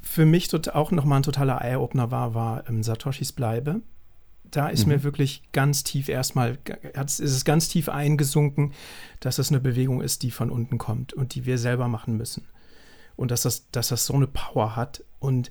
für mich auch nochmal ein totaler Eye-Opener war, war ähm, Satoshis Bleibe. Da ist mhm. mir wirklich ganz tief erstmal, ist es ganz tief eingesunken, dass es eine Bewegung ist, die von unten kommt und die wir selber machen müssen und dass das, dass das so eine Power hat. Und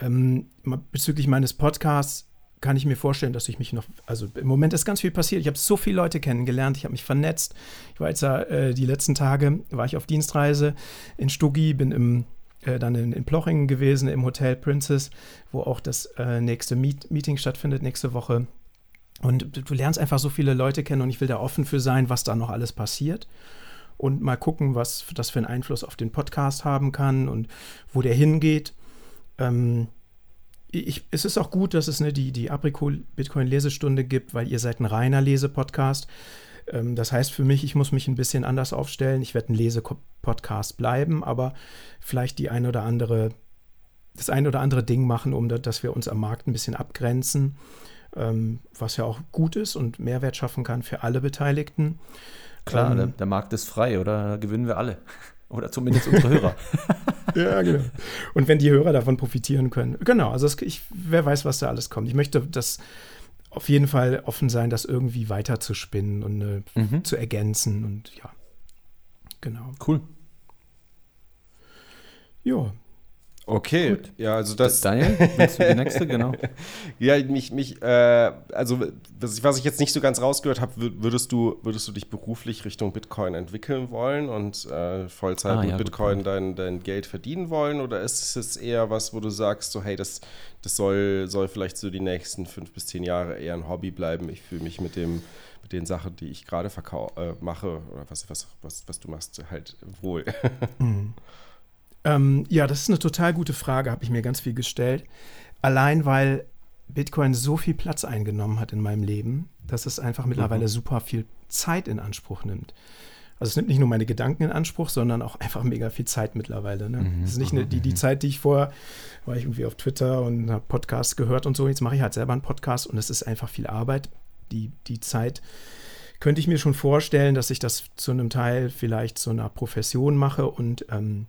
ähm, bezüglich meines Podcasts kann ich mir vorstellen, dass ich mich noch, also im Moment ist ganz viel passiert. Ich habe so viele Leute kennengelernt, ich habe mich vernetzt. Ich war jetzt äh, die letzten Tage, war ich auf Dienstreise in Stuggi, bin im, äh, dann in, in, Plochingen gewesen, im Hotel Princess, wo auch das äh, nächste Meet Meeting stattfindet, nächste Woche. Und du lernst einfach so viele Leute kennen und ich will da offen für sein, was da noch alles passiert und mal gucken, was das für einen Einfluss auf den Podcast haben kann und wo der hingeht. Ähm, ich, es ist auch gut, dass es ne, die, die Apricot-Bitcoin-Lesestunde gibt, weil ihr seid ein reiner Lesepodcast. Ähm, das heißt für mich, ich muss mich ein bisschen anders aufstellen. Ich werde ein Lesepodcast bleiben, aber vielleicht die ein oder andere, das ein oder andere Ding machen, um da, dass wir uns am Markt ein bisschen abgrenzen, ähm, was ja auch gut ist und Mehrwert schaffen kann für alle Beteiligten. Klar, ähm, der, der, Markt ist frei, oder gewinnen wir alle. Oder zumindest unsere Hörer. ja, genau. Und wenn die Hörer davon profitieren können. Genau, also es, ich, wer weiß, was da alles kommt. Ich möchte das auf jeden Fall offen sein, das irgendwie weiter zu spinnen und äh, mhm. zu ergänzen und ja. Genau. Cool. Ja, Okay, Gut. ja, also das. Daniel, willst du die nächste, genau? ja, mich, mich, äh, also was ich jetzt nicht so ganz rausgehört habe, würdest du, würdest du dich beruflich Richtung Bitcoin entwickeln wollen und äh, Vollzeit ah, mit ja, Bitcoin dein, dein Geld verdienen wollen? Oder ist es eher was, wo du sagst, so, hey, das, das soll, soll vielleicht so die nächsten fünf bis zehn Jahre eher ein Hobby bleiben? Ich fühle mich mit dem mit den Sachen, die ich gerade äh, mache oder was, was, was, was du machst, halt wohl. Mhm. Ähm, ja, das ist eine total gute Frage, habe ich mir ganz viel gestellt. Allein weil Bitcoin so viel Platz eingenommen hat in meinem Leben, dass es einfach mittlerweile mhm. super viel Zeit in Anspruch nimmt. Also es nimmt nicht nur meine Gedanken in Anspruch, sondern auch einfach mega viel Zeit mittlerweile. Ne? Mhm. ist nicht eine, die, die mhm. Zeit, die ich vorher, war ich irgendwie auf Twitter und habe Podcasts gehört und so. Jetzt mache ich halt selber einen Podcast und es ist einfach viel Arbeit. Die, die Zeit könnte ich mir schon vorstellen, dass ich das zu einem Teil vielleicht zu einer Profession mache und ähm,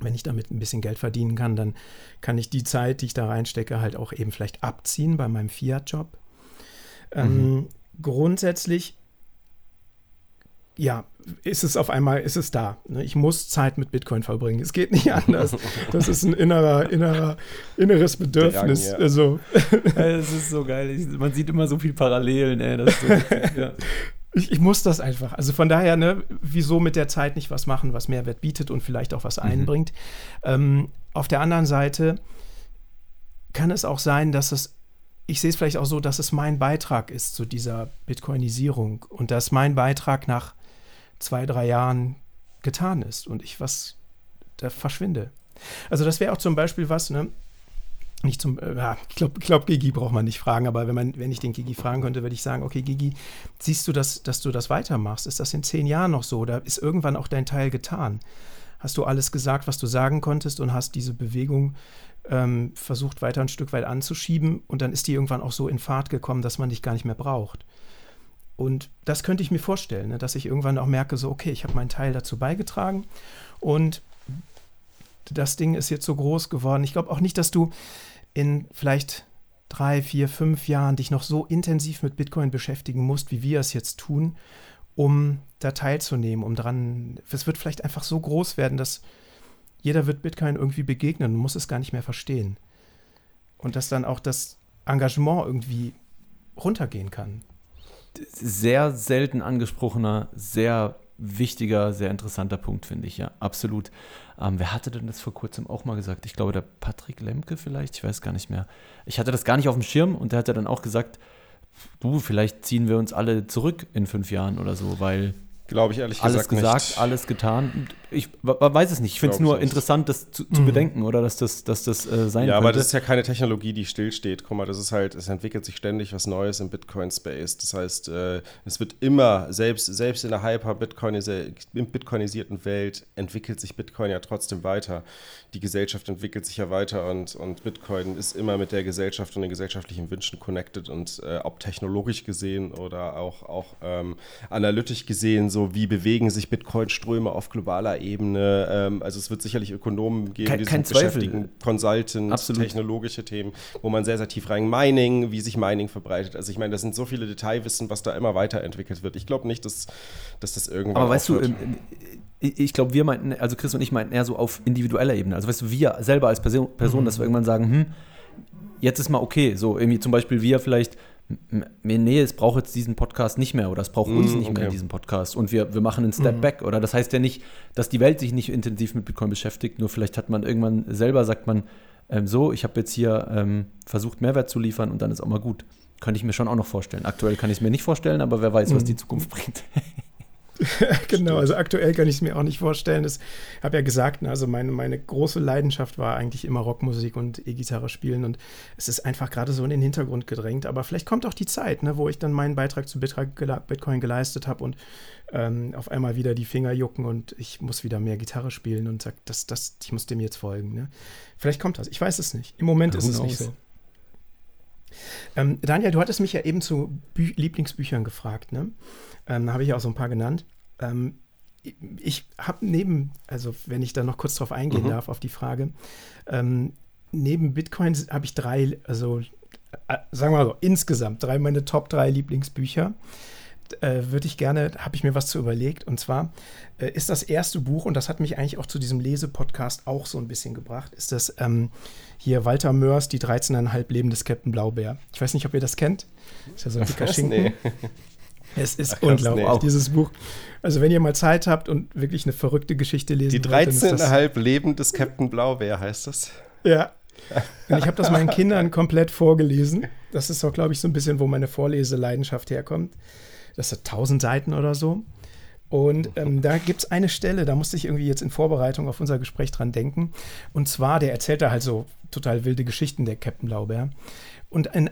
wenn ich damit ein bisschen Geld verdienen kann, dann kann ich die Zeit, die ich da reinstecke, halt auch eben vielleicht abziehen bei meinem Fiat-Job. Ähm, mhm. Ähm, grundsätzlich, ja, ist es auf einmal, ist es da. Ne? Ich muss Zeit mit Bitcoin verbringen. Es geht nicht anders. Das ist ein innerer, innerer, inneres Bedürfnis. Ja, ja. Also. Es ist so geil. Man sieht immer so viel Parallelen, ey. So, ja. Ich, ich, muss das einfach. Also von daher, ne, wieso mit der Zeit nicht was machen, was Mehrwert bietet und vielleicht auch was mhm. einbringt. Ähm, auf der anderen Seite kann es auch sein, dass es, ich sehe es vielleicht auch so, dass es mein Beitrag ist zu dieser Bitcoinisierung und dass mein Beitrag nach zwei, drei Jahren getan ist und ich was da verschwinde. Also das wäre auch zum Beispiel was, ne? Nicht zum, äh, ja, ich glaube, glaub, Gigi braucht man nicht fragen, aber wenn, man, wenn ich den Gigi fragen könnte, würde ich sagen, okay, Gigi, siehst du, das, dass du das weitermachst? Ist das in zehn Jahren noch so oder ist irgendwann auch dein Teil getan? Hast du alles gesagt, was du sagen konntest und hast diese Bewegung ähm, versucht weiter ein Stück weit anzuschieben und dann ist die irgendwann auch so in Fahrt gekommen, dass man dich gar nicht mehr braucht. Und das könnte ich mir vorstellen, ne, dass ich irgendwann auch merke, so, okay, ich habe meinen Teil dazu beigetragen und das Ding ist jetzt so groß geworden. Ich glaube auch nicht, dass du in vielleicht drei, vier, fünf Jahren dich noch so intensiv mit Bitcoin beschäftigen musst, wie wir es jetzt tun, um da teilzunehmen, um dran. Es wird vielleicht einfach so groß werden, dass jeder wird Bitcoin irgendwie begegnen und muss es gar nicht mehr verstehen. Und dass dann auch das Engagement irgendwie runtergehen kann. Sehr selten angesprochener, sehr wichtiger, sehr interessanter Punkt, finde ich, ja, absolut. Ähm, wer hatte denn das vor kurzem auch mal gesagt? Ich glaube, der Patrick Lemke vielleicht, ich weiß gar nicht mehr. Ich hatte das gar nicht auf dem Schirm und der hat ja dann auch gesagt, du, vielleicht ziehen wir uns alle zurück in fünf Jahren oder so, weil Glaube ich ehrlich alles gesagt gesagt, nicht. alles getan. Ich weiß es nicht. Ich finde es nur nicht. interessant, das zu, zu Mhm. bedenken oder dass das, dass das äh, sein Ja, könnte. aber das ist ja keine Technologie, die stillsteht. Guck mal, das ist halt, es entwickelt sich ständig was Neues im Bitcoin-Space. Das heißt, äh, es wird immer, selbst, selbst in der hyper-bitcoinisierten Welt, entwickelt sich Bitcoin ja trotzdem weiter. Die Gesellschaft entwickelt sich ja weiter und, und Bitcoin ist immer mit der Gesellschaft und den gesellschaftlichen Wünschen connected und äh, ob technologisch gesehen oder auch, auch ähm, analytisch gesehen, so wie bewegen sich Bitcoin-Ströme auf globaler Ebene. Ähm, also es wird sicherlich Ökonomen geben, Kein- die sich beschäftigen, Consultant, Absolut. technologische Themen, wo man sehr, sehr tief rein Mining, wie sich Mining verbreitet. Also ich meine, das sind so viele Detailwissen, was da immer weiterentwickelt wird. Ich glaube nicht, dass, dass das irgendwann Aber weißt du, aufhört. ähm, ich ich glaube, wir meinten, also Chris und ich meinten eher so auf individueller Ebene. Also weißt du, wir selber als Person, Person dass wir irgendwann sagen, hm, jetzt ist mal okay. So irgendwie zum Beispiel wir vielleicht, nee, es braucht jetzt diesen Podcast nicht mehr oder es braucht uns Mm, nicht mehr okay. diesen Podcast und wir, wir machen einen Step back. Oder das heißt ja nicht, dass die Welt sich nicht intensiv mit Bitcoin beschäftigt, nur vielleicht hat man irgendwann selber, sagt man, ähm, so, ich habe jetzt hier ähm, versucht, Mehrwert zu liefern und dann ist auch mal gut. Könnte ich mir schon auch noch vorstellen. Aktuell kann ich es mir nicht vorstellen, aber wer weiß, was Mhm. die Zukunft bringt. genau, also aktuell kann ich es mir auch nicht vorstellen. Ich habe ja gesagt, ne, also meine, meine große Leidenschaft war eigentlich immer Rockmusik und E-Gitarre spielen und es ist einfach gerade so in den Hintergrund gedrängt. Aber vielleicht kommt auch die Zeit, ne, wo ich dann meinen Beitrag zu Bitcoin gele- Bitcoin geleistet habe und ähm, auf einmal wieder die Finger jucken und ich muss wieder mehr Gitarre spielen und sage, das, das, ich muss dem jetzt folgen. Ne? Vielleicht kommt das, ich weiß es nicht. Im Moment Who ist es nicht so. Ähm, Daniel, du hattest mich ja eben zu Bü Lieblingsbüchern gefragt, ne? Ähm, da habe ich ja auch so ein paar genannt. Ähm, ich habe neben, also wenn ich da noch kurz drauf eingehen Mhm. darf, auf die Frage, ähm, neben Bitcoin habe ich drei, also äh, sagen wir mal so, insgesamt drei meine Top drei Lieblingsbücher. Äh, Würde ich gerne, habe ich mir was zu überlegt. Und zwar äh, ist das erste Buch, und das hat mich eigentlich auch zu diesem Lesepodcast auch so ein bisschen gebracht, ist das ähm, hier Walter Mörs, die 13,5 Leben des Captain Blaubeer. Ich weiß nicht, ob ihr das kennt. Ist ja so ein dicker? Schinken. Nee. Es ist Ach, unglaublich, nee. dieses Buch. Also, wenn ihr mal Zeit habt und wirklich eine verrückte Geschichte lesen Die wollt, dann ist das- 13,5 Leben des Captain Blaubeer heißt das. Ja. Und ich habe das meinen Kindern komplett vorgelesen. Das ist auch, glaube ich, so ein bisschen, wo meine Vorleseleidenschaft herkommt. Das sind 1000 Seiten oder so. Und ähm, da gibt es eine Stelle, da musste ich irgendwie jetzt in Vorbereitung auf unser Gespräch dran denken. Und zwar, der erzählt da halt so total wilde Geschichten, der Captain Blaubeer. Und in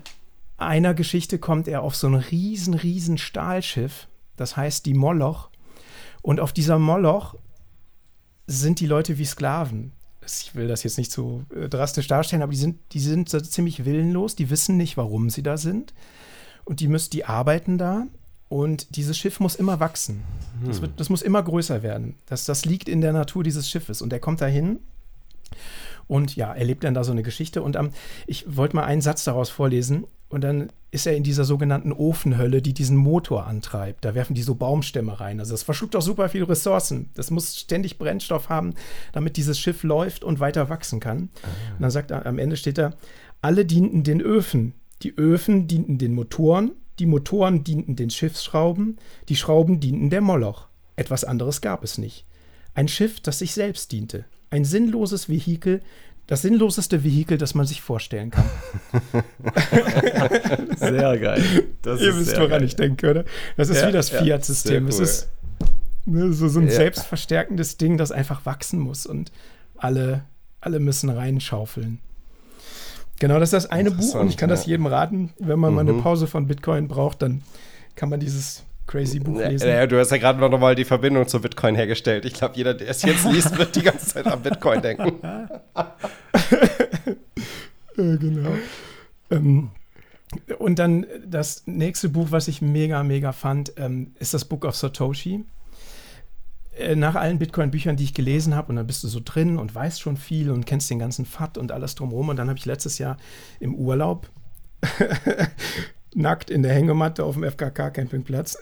einer Geschichte kommt er auf so ein riesen, riesen Stahlschiff, das heißt die Moloch. Und auf dieser Moloch sind die Leute wie Sklaven. Ich will das jetzt nicht so äh, drastisch darstellen, aber die sind, die sind so ziemlich willenlos, die wissen nicht, warum sie da sind. Und die müssen, die arbeiten da und dieses Schiff muss immer wachsen. Das, wird, das muss immer größer werden. Das, das liegt in der Natur dieses Schiffes. Und er kommt da hin und ja, erlebt dann da so eine Geschichte. Und ähm, ich wollte mal einen Satz daraus vorlesen. Und dann ist er in dieser sogenannten Ofenhölle, die diesen Motor antreibt. Da werfen die so Baumstämme rein. Also das verschluckt auch super viele Ressourcen. Das muss ständig Brennstoff haben, damit dieses Schiff läuft und weiter wachsen kann. Und dann sagt er, am Ende steht da, alle dienten den Öfen. Die Öfen dienten den Motoren, die Motoren dienten den Schiffsschrauben, die Schrauben dienten der Moloch. Etwas anderes gab es nicht. Ein Schiff, das sich selbst diente. Ein sinnloses Vehikel, das sinnloseste Vehikel, das man sich vorstellen kann. Sehr geil. Das Ihr ist wisst, woran geil. ich denke, oder? Das ist Ja, wie das ja, Fiat-System. Es cool. ist ne, so, so ein Ja. selbstverstärkendes Ding, das einfach wachsen muss und alle, alle müssen reinschaufeln. Genau, das ist das eine Buch und ich kann das jedem raten, wenn man mhm. mal eine mhm. Pause von Bitcoin braucht, dann kann man dieses crazy Buch lesen. Ja, du hast ja gerade noch mal die Verbindung zu Bitcoin hergestellt. Ich glaube, jeder, der es jetzt liest, wird die ganze Zeit an Bitcoin denken. genau. Ähm, und dann das nächste Buch, was ich mega, mega fand, ähm, ist das Book of Satoshi. Äh, nach allen Bitcoin-Büchern, die ich gelesen habe, und dann bist du so drin und weißt schon viel und kennst den ganzen FAT und alles drumherum. Und dann habe ich letztes Jahr im Urlaub nackt in der Hängematte auf dem FKK-Campingplatz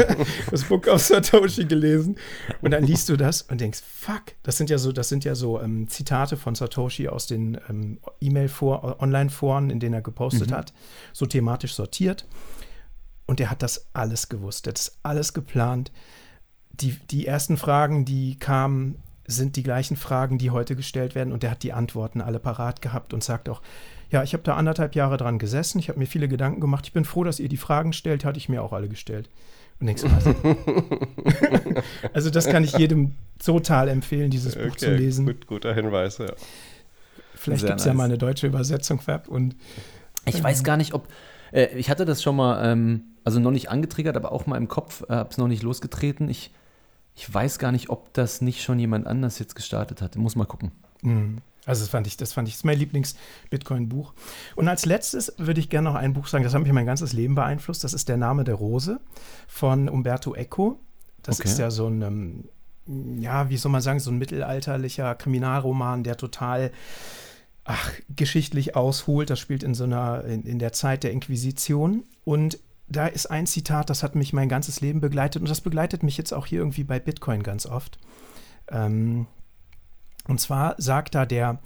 das Book of Satoshi gelesen. Und dann liest du das und denkst, fuck, das sind ja so, das sind ja so ähm, Zitate von Satoshi aus den ähm, E-Mail-Vor, Online-Foren, in denen er gepostet mhm. hat, so thematisch sortiert. Und er hat das alles gewusst, er hat das alles geplant. Die, die ersten Fragen, die kamen, sind die gleichen Fragen, die heute gestellt werden. Und er hat die Antworten alle parat gehabt und sagt auch, ja, ich habe da anderthalb Jahre dran gesessen, ich habe mir viele Gedanken gemacht. Ich bin froh, dass ihr die Fragen stellt, hatte ich mir auch alle gestellt. Und denkst was? also das kann ich jedem total empfehlen, dieses Buch okay, zu lesen. Gut, guter Hinweis, ja. Vielleicht gibt es nice. ja mal eine deutsche Übersetzung, Fab. Und, ich weiß gar nicht, ob. Äh, ich hatte das schon mal, ähm, also noch nicht angetriggert, aber auch mal im Kopf, äh, habe es noch nicht losgetreten. Ich, ich weiß gar nicht, ob das nicht schon jemand anders jetzt gestartet hat. Muss mal gucken. Mhm. Also das fand ich, das fand ich, das ist mein Lieblings-Bitcoin-Buch. Und als letztes würde ich gerne noch ein Buch sagen, das hat mich mein ganzes Leben beeinflusst. Das ist Der Name der Rose von Umberto Eco. Das okay. ist ja so ein, ähm, ja, wie soll man sagen, so ein mittelalterlicher Kriminalroman, der total ach, geschichtlich ausholt. Das spielt in so einer, in, in der Zeit der Inquisition. Und da ist ein Zitat, das hat mich mein ganzes Leben begleitet und das begleitet mich jetzt auch hier irgendwie bei Bitcoin ganz oft. Ähm, und zwar sagt da der,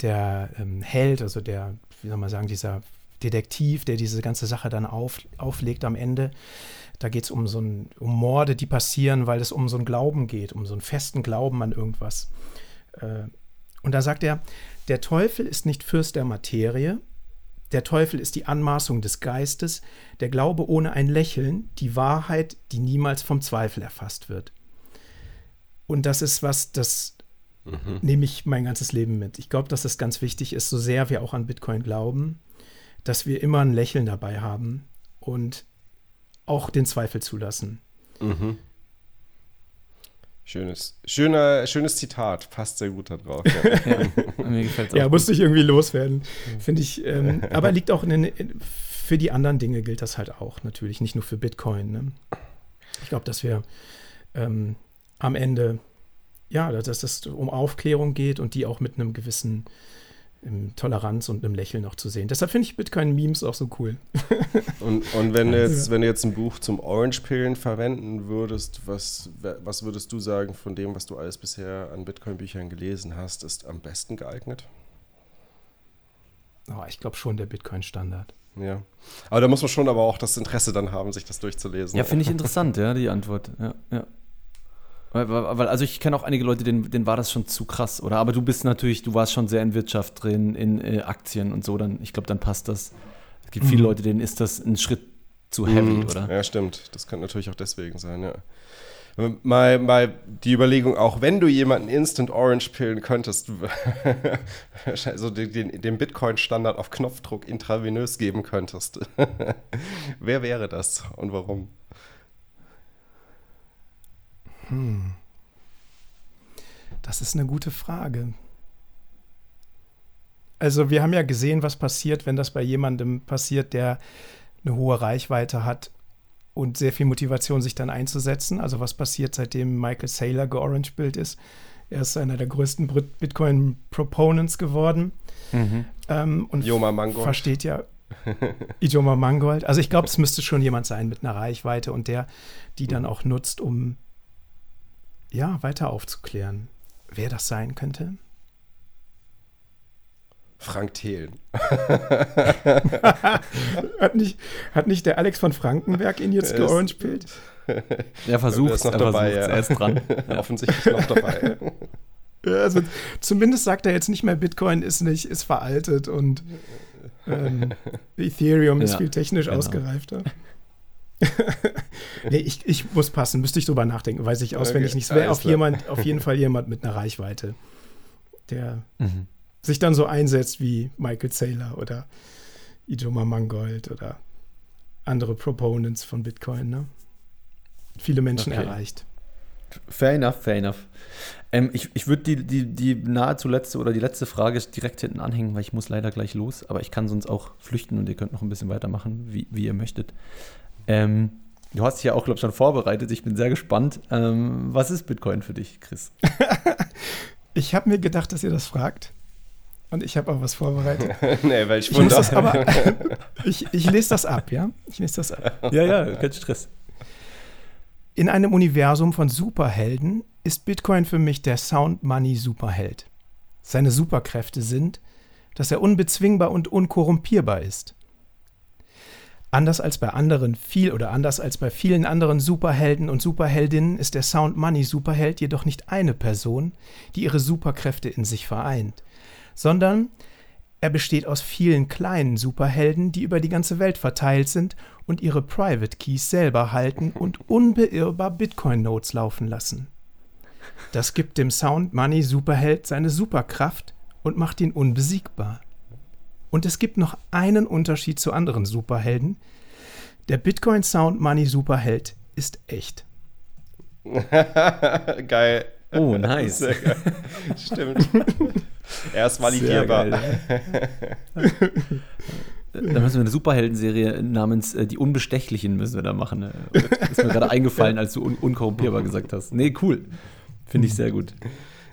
der ähm, Held, also der, wie soll man sagen, dieser Detektiv, der diese ganze Sache dann auf, auflegt am Ende. Da geht es um so ein, um Morde, die passieren, weil es um so einen Glauben geht, um so einen festen Glauben an irgendwas. Äh, und da sagt er, der Teufel ist nicht Fürst der Materie, der Teufel ist die Anmaßung des Geistes, der Glaube ohne ein Lächeln, die Wahrheit, die niemals vom Zweifel erfasst wird. Und das ist was, das mhm. nehme ich mein ganzes Leben mit. Ich glaube, dass das ganz wichtig ist, so sehr wir auch an Bitcoin glauben, dass wir immer ein Lächeln dabei haben und auch den Zweifel zulassen. Mhm. Schönes, schöner, schönes Zitat, passt sehr gut da drauf. Ja, ja mir gefällt's auch ja musste ich irgendwie loswerden, finde ich. Ähm, aber liegt auch in den, für die anderen Dinge gilt das halt auch natürlich, nicht nur für Bitcoin. Ne? Ich glaube, dass wir ähm, am Ende ja, dass es um Aufklärung geht und die auch mit einem gewissen ähm, Toleranz und einem Lächeln noch zu sehen. Deshalb finde ich Bitcoin-Memes auch so cool. und, und wenn, du jetzt, wenn du jetzt ein Buch zum Orange-Pillen verwenden würdest, was, was würdest du sagen von dem, was du alles bisher an Bitcoin-Büchern gelesen hast, ist am besten geeignet? Oh, ich glaube schon der Bitcoin-Standard. Ja. Aber da muss man schon aber auch das Interesse dann haben, sich das durchzulesen. Ja, finde ich interessant, ja, die Antwort. Ja, ja. Weil, also ich kenne auch einige Leute, denen, denen war das schon zu krass, oder? Aber du bist natürlich, du warst schon sehr in Wirtschaft drin, in äh, Aktien und so, dann, ich glaube, dann passt das. Es gibt mhm. viele Leute, denen ist das ein Schritt zu heavy, mhm. oder? Ja, stimmt. Das könnte natürlich auch deswegen sein, ja. Mal, mal die Überlegung, auch wenn du jemanden Instant Orange pillen könntest, also den, den Bitcoin-Standard auf Knopfdruck intravenös geben könntest, wer wäre das und warum? Hm. Das ist eine gute Frage. Also wir haben ja gesehen, was passiert, wenn das bei jemandem passiert, der eine hohe Reichweite hat und sehr viel Motivation, sich dann einzusetzen. Also was passiert, seitdem Michael Saylor georange-bild ist. Er ist einer der größten Bitcoin-Proponents geworden. Mhm. Ähm, und Joma Mangold. versteht ja Ijoma Mangold. Also ich glaube, es müsste schon jemand sein mit einer Reichweite und der die dann auch nutzt, um ja, weiter aufzuklären, wer das sein könnte? Frank Thelen. hat, nicht, hat nicht der Alex von Frankenberg ihn jetzt georange-pillt? Er versucht es noch dabei, ja. er ist dran. Offensichtlich noch dabei. Ja, also zumindest sagt er jetzt nicht mehr, Bitcoin ist nicht, ist veraltet und ähm, Ethereum ja, ist viel technisch genau. ausgereifter. nee, ich, ich muss passen, müsste ich drüber nachdenken, weiß ich auswendig okay, nicht. Es wäre auf, auf jeden Fall jemand mit einer Reichweite. der mhm. sich dann so einsetzt wie Michael Saylor oder Ijoma Mangold oder andere Proponents von Bitcoin. Ne? Viele Menschen okay. erreicht. Fair enough, fair enough. Ähm, ich ich würde die, die, die nahezu letzte oder die letzte Frage direkt hinten anhängen, weil ich muss leider gleich los, aber ich kann sonst auch flüchten und ihr könnt noch ein bisschen weitermachen, wie, wie ihr möchtet. Ähm, du hast dich ja auch, glaube ich, schon vorbereitet. Ich bin sehr gespannt. Ähm, was ist Bitcoin für dich, Chris? ich habe mir gedacht, dass ihr das fragt. Und ich habe auch was vorbereitet. nee, weil ich, ich muss das aber, ich, ich lese das ab, ja? Ich lese das ab. Ja, ja, kein Stress. In einem Universum von Superhelden ist Bitcoin für mich der Sound Money Superheld. Seine Superkräfte sind, dass er unbezwingbar und unkorrumpierbar ist. Anders als bei anderen viel oder anders als bei vielen anderen Superhelden und Superheldinnen ist der Sound Money Superheld jedoch nicht eine Person, die ihre Superkräfte in sich vereint, sondern er besteht aus vielen kleinen Superhelden, die über die ganze Welt verteilt sind und ihre Private Keys selber halten und unbeirrbar Bitcoin-Notes laufen lassen. Das gibt dem Sound Money Superheld seine Superkraft und macht ihn unbesiegbar. Und es gibt noch einen Unterschied zu anderen Superhelden. Der Bitcoin Sound Money Superheld ist echt. geil. Oh, nice. Stimmt. Er ist validierbar. da müssen wir eine Superhelden-Serie namens äh, Die Unbestechlichen müssen wir da machen. Ne? Ist mir gerade eingefallen, als du un unkorrumpierbar gesagt hast. Nee, cool. Finde ich sehr gut.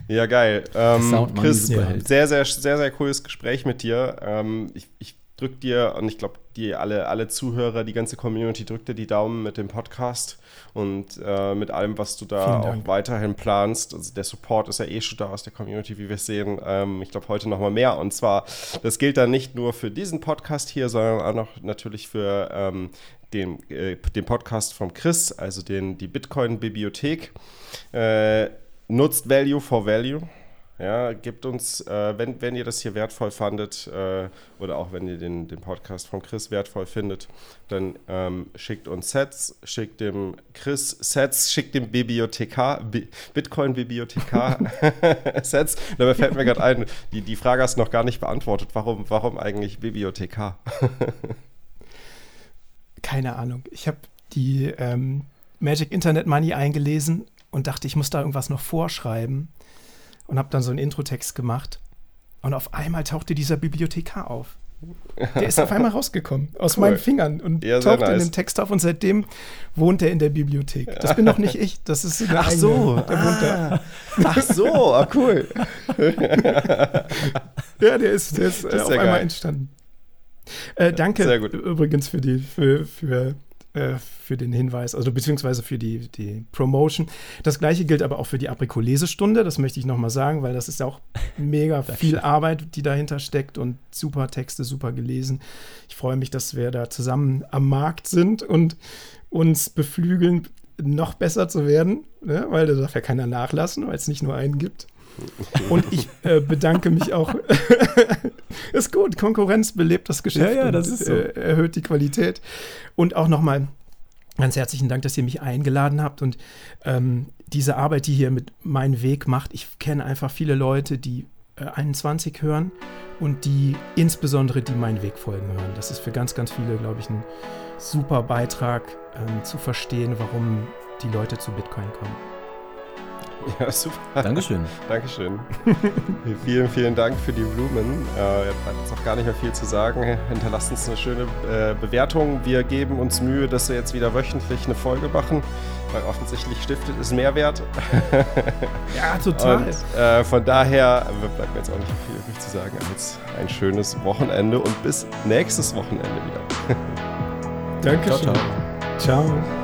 Ja, geil. Ähm, Chris, sehr, sehr, sehr, sehr cooles Gespräch mit dir. Ähm, ich, ich drück dir, und ich glaube, die alle, alle Zuhörer, die ganze Community drückt dir die Daumen mit dem Podcast und äh, mit allem, was du da auch weiterhin planst. Also der Support ist ja eh schon da aus der Community, wie wir sehen. Ähm, ich glaube, heute noch mal mehr. Und zwar, das gilt dann nicht nur für diesen Podcast hier, sondern auch noch natürlich für ähm, den, äh, den Podcast vom Chris, also den, die Bitcoin-Bibliothek. Äh, nutzt Value for Value. Ja, gebt uns, äh, wenn, wenn ihr das hier wertvoll fandet äh, oder auch wenn ihr den, den Podcast von Chris wertvoll findet, dann ähm, schickt uns Sets, schickt dem Chris Sets, schickt dem Bibliothekar, Bi Bitcoin-Bibliothekar Sets. Dabei fällt mir gerade ein, die, die Frage hast du noch gar nicht beantwortet. Warum, warum eigentlich Bibliothekar? Keine Ahnung. Ich habe die ähm, Magic Internet Money eingelesen und dachte, ich muss da irgendwas noch vorschreiben und habe dann so einen Introtext gemacht. Und auf einmal tauchte dieser Bibliothekar auf. Der ist auf einmal rausgekommen aus cool. meinen Fingern und ja, tauchte nice. in dem Text auf und seitdem wohnt er in der Bibliothek. Das bin doch nicht ich, das ist eine Ach eigene, so, der ah. wohnt da. Ach so, ah, cool. ja, der ist, der ist, ist auf einmal geil. entstanden. Äh, danke übrigens für die für, für äh, für den Hinweis, also beziehungsweise für die, die Promotion. Das gleiche gilt aber auch für die Aprikolisestunde, das möchte ich nochmal sagen, weil das ist ja auch mega viel Arbeit, die dahinter steckt und super Texte, super gelesen. Ich freue mich, dass wir da zusammen am Markt sind und uns beflügeln, noch besser zu werden, ne? weil da darf ja keiner nachlassen, weil es nicht nur einen gibt. Und ich äh, bedanke mich auch. ist gut, Konkurrenz belebt das Geschäft. Ja, ja, das ist so. Äh, erhöht die Qualität. Und auch nochmal ganz herzlichen Dank, dass ihr mich eingeladen habt und ähm, diese Arbeit, die hier mit meinem Weg macht. Ich kenne einfach viele Leute, die äh, 21 hören und die insbesondere die meinen Weg folgen hören. Das ist für ganz, ganz viele, glaube ich, ein super Beitrag ähm, zu verstehen, warum die Leute zu Bitcoin kommen. Ja, super. Dankeschön. Dankeschön. vielen, vielen Dank für die Blumen. Äh, hat jetzt auch gar nicht mehr viel zu sagen. Hinterlasst uns eine schöne äh, Bewertung. Wir geben uns Mühe, dass wir jetzt wieder wöchentlich eine Folge machen, weil offensichtlich stiftet es Mehrwert. ja, total. Und, äh, von daher bleibt mir jetzt auch nicht viel übrig zu sagen als ein schönes Wochenende und bis nächstes Wochenende wieder. Danke. Ciao, ciao. ciao.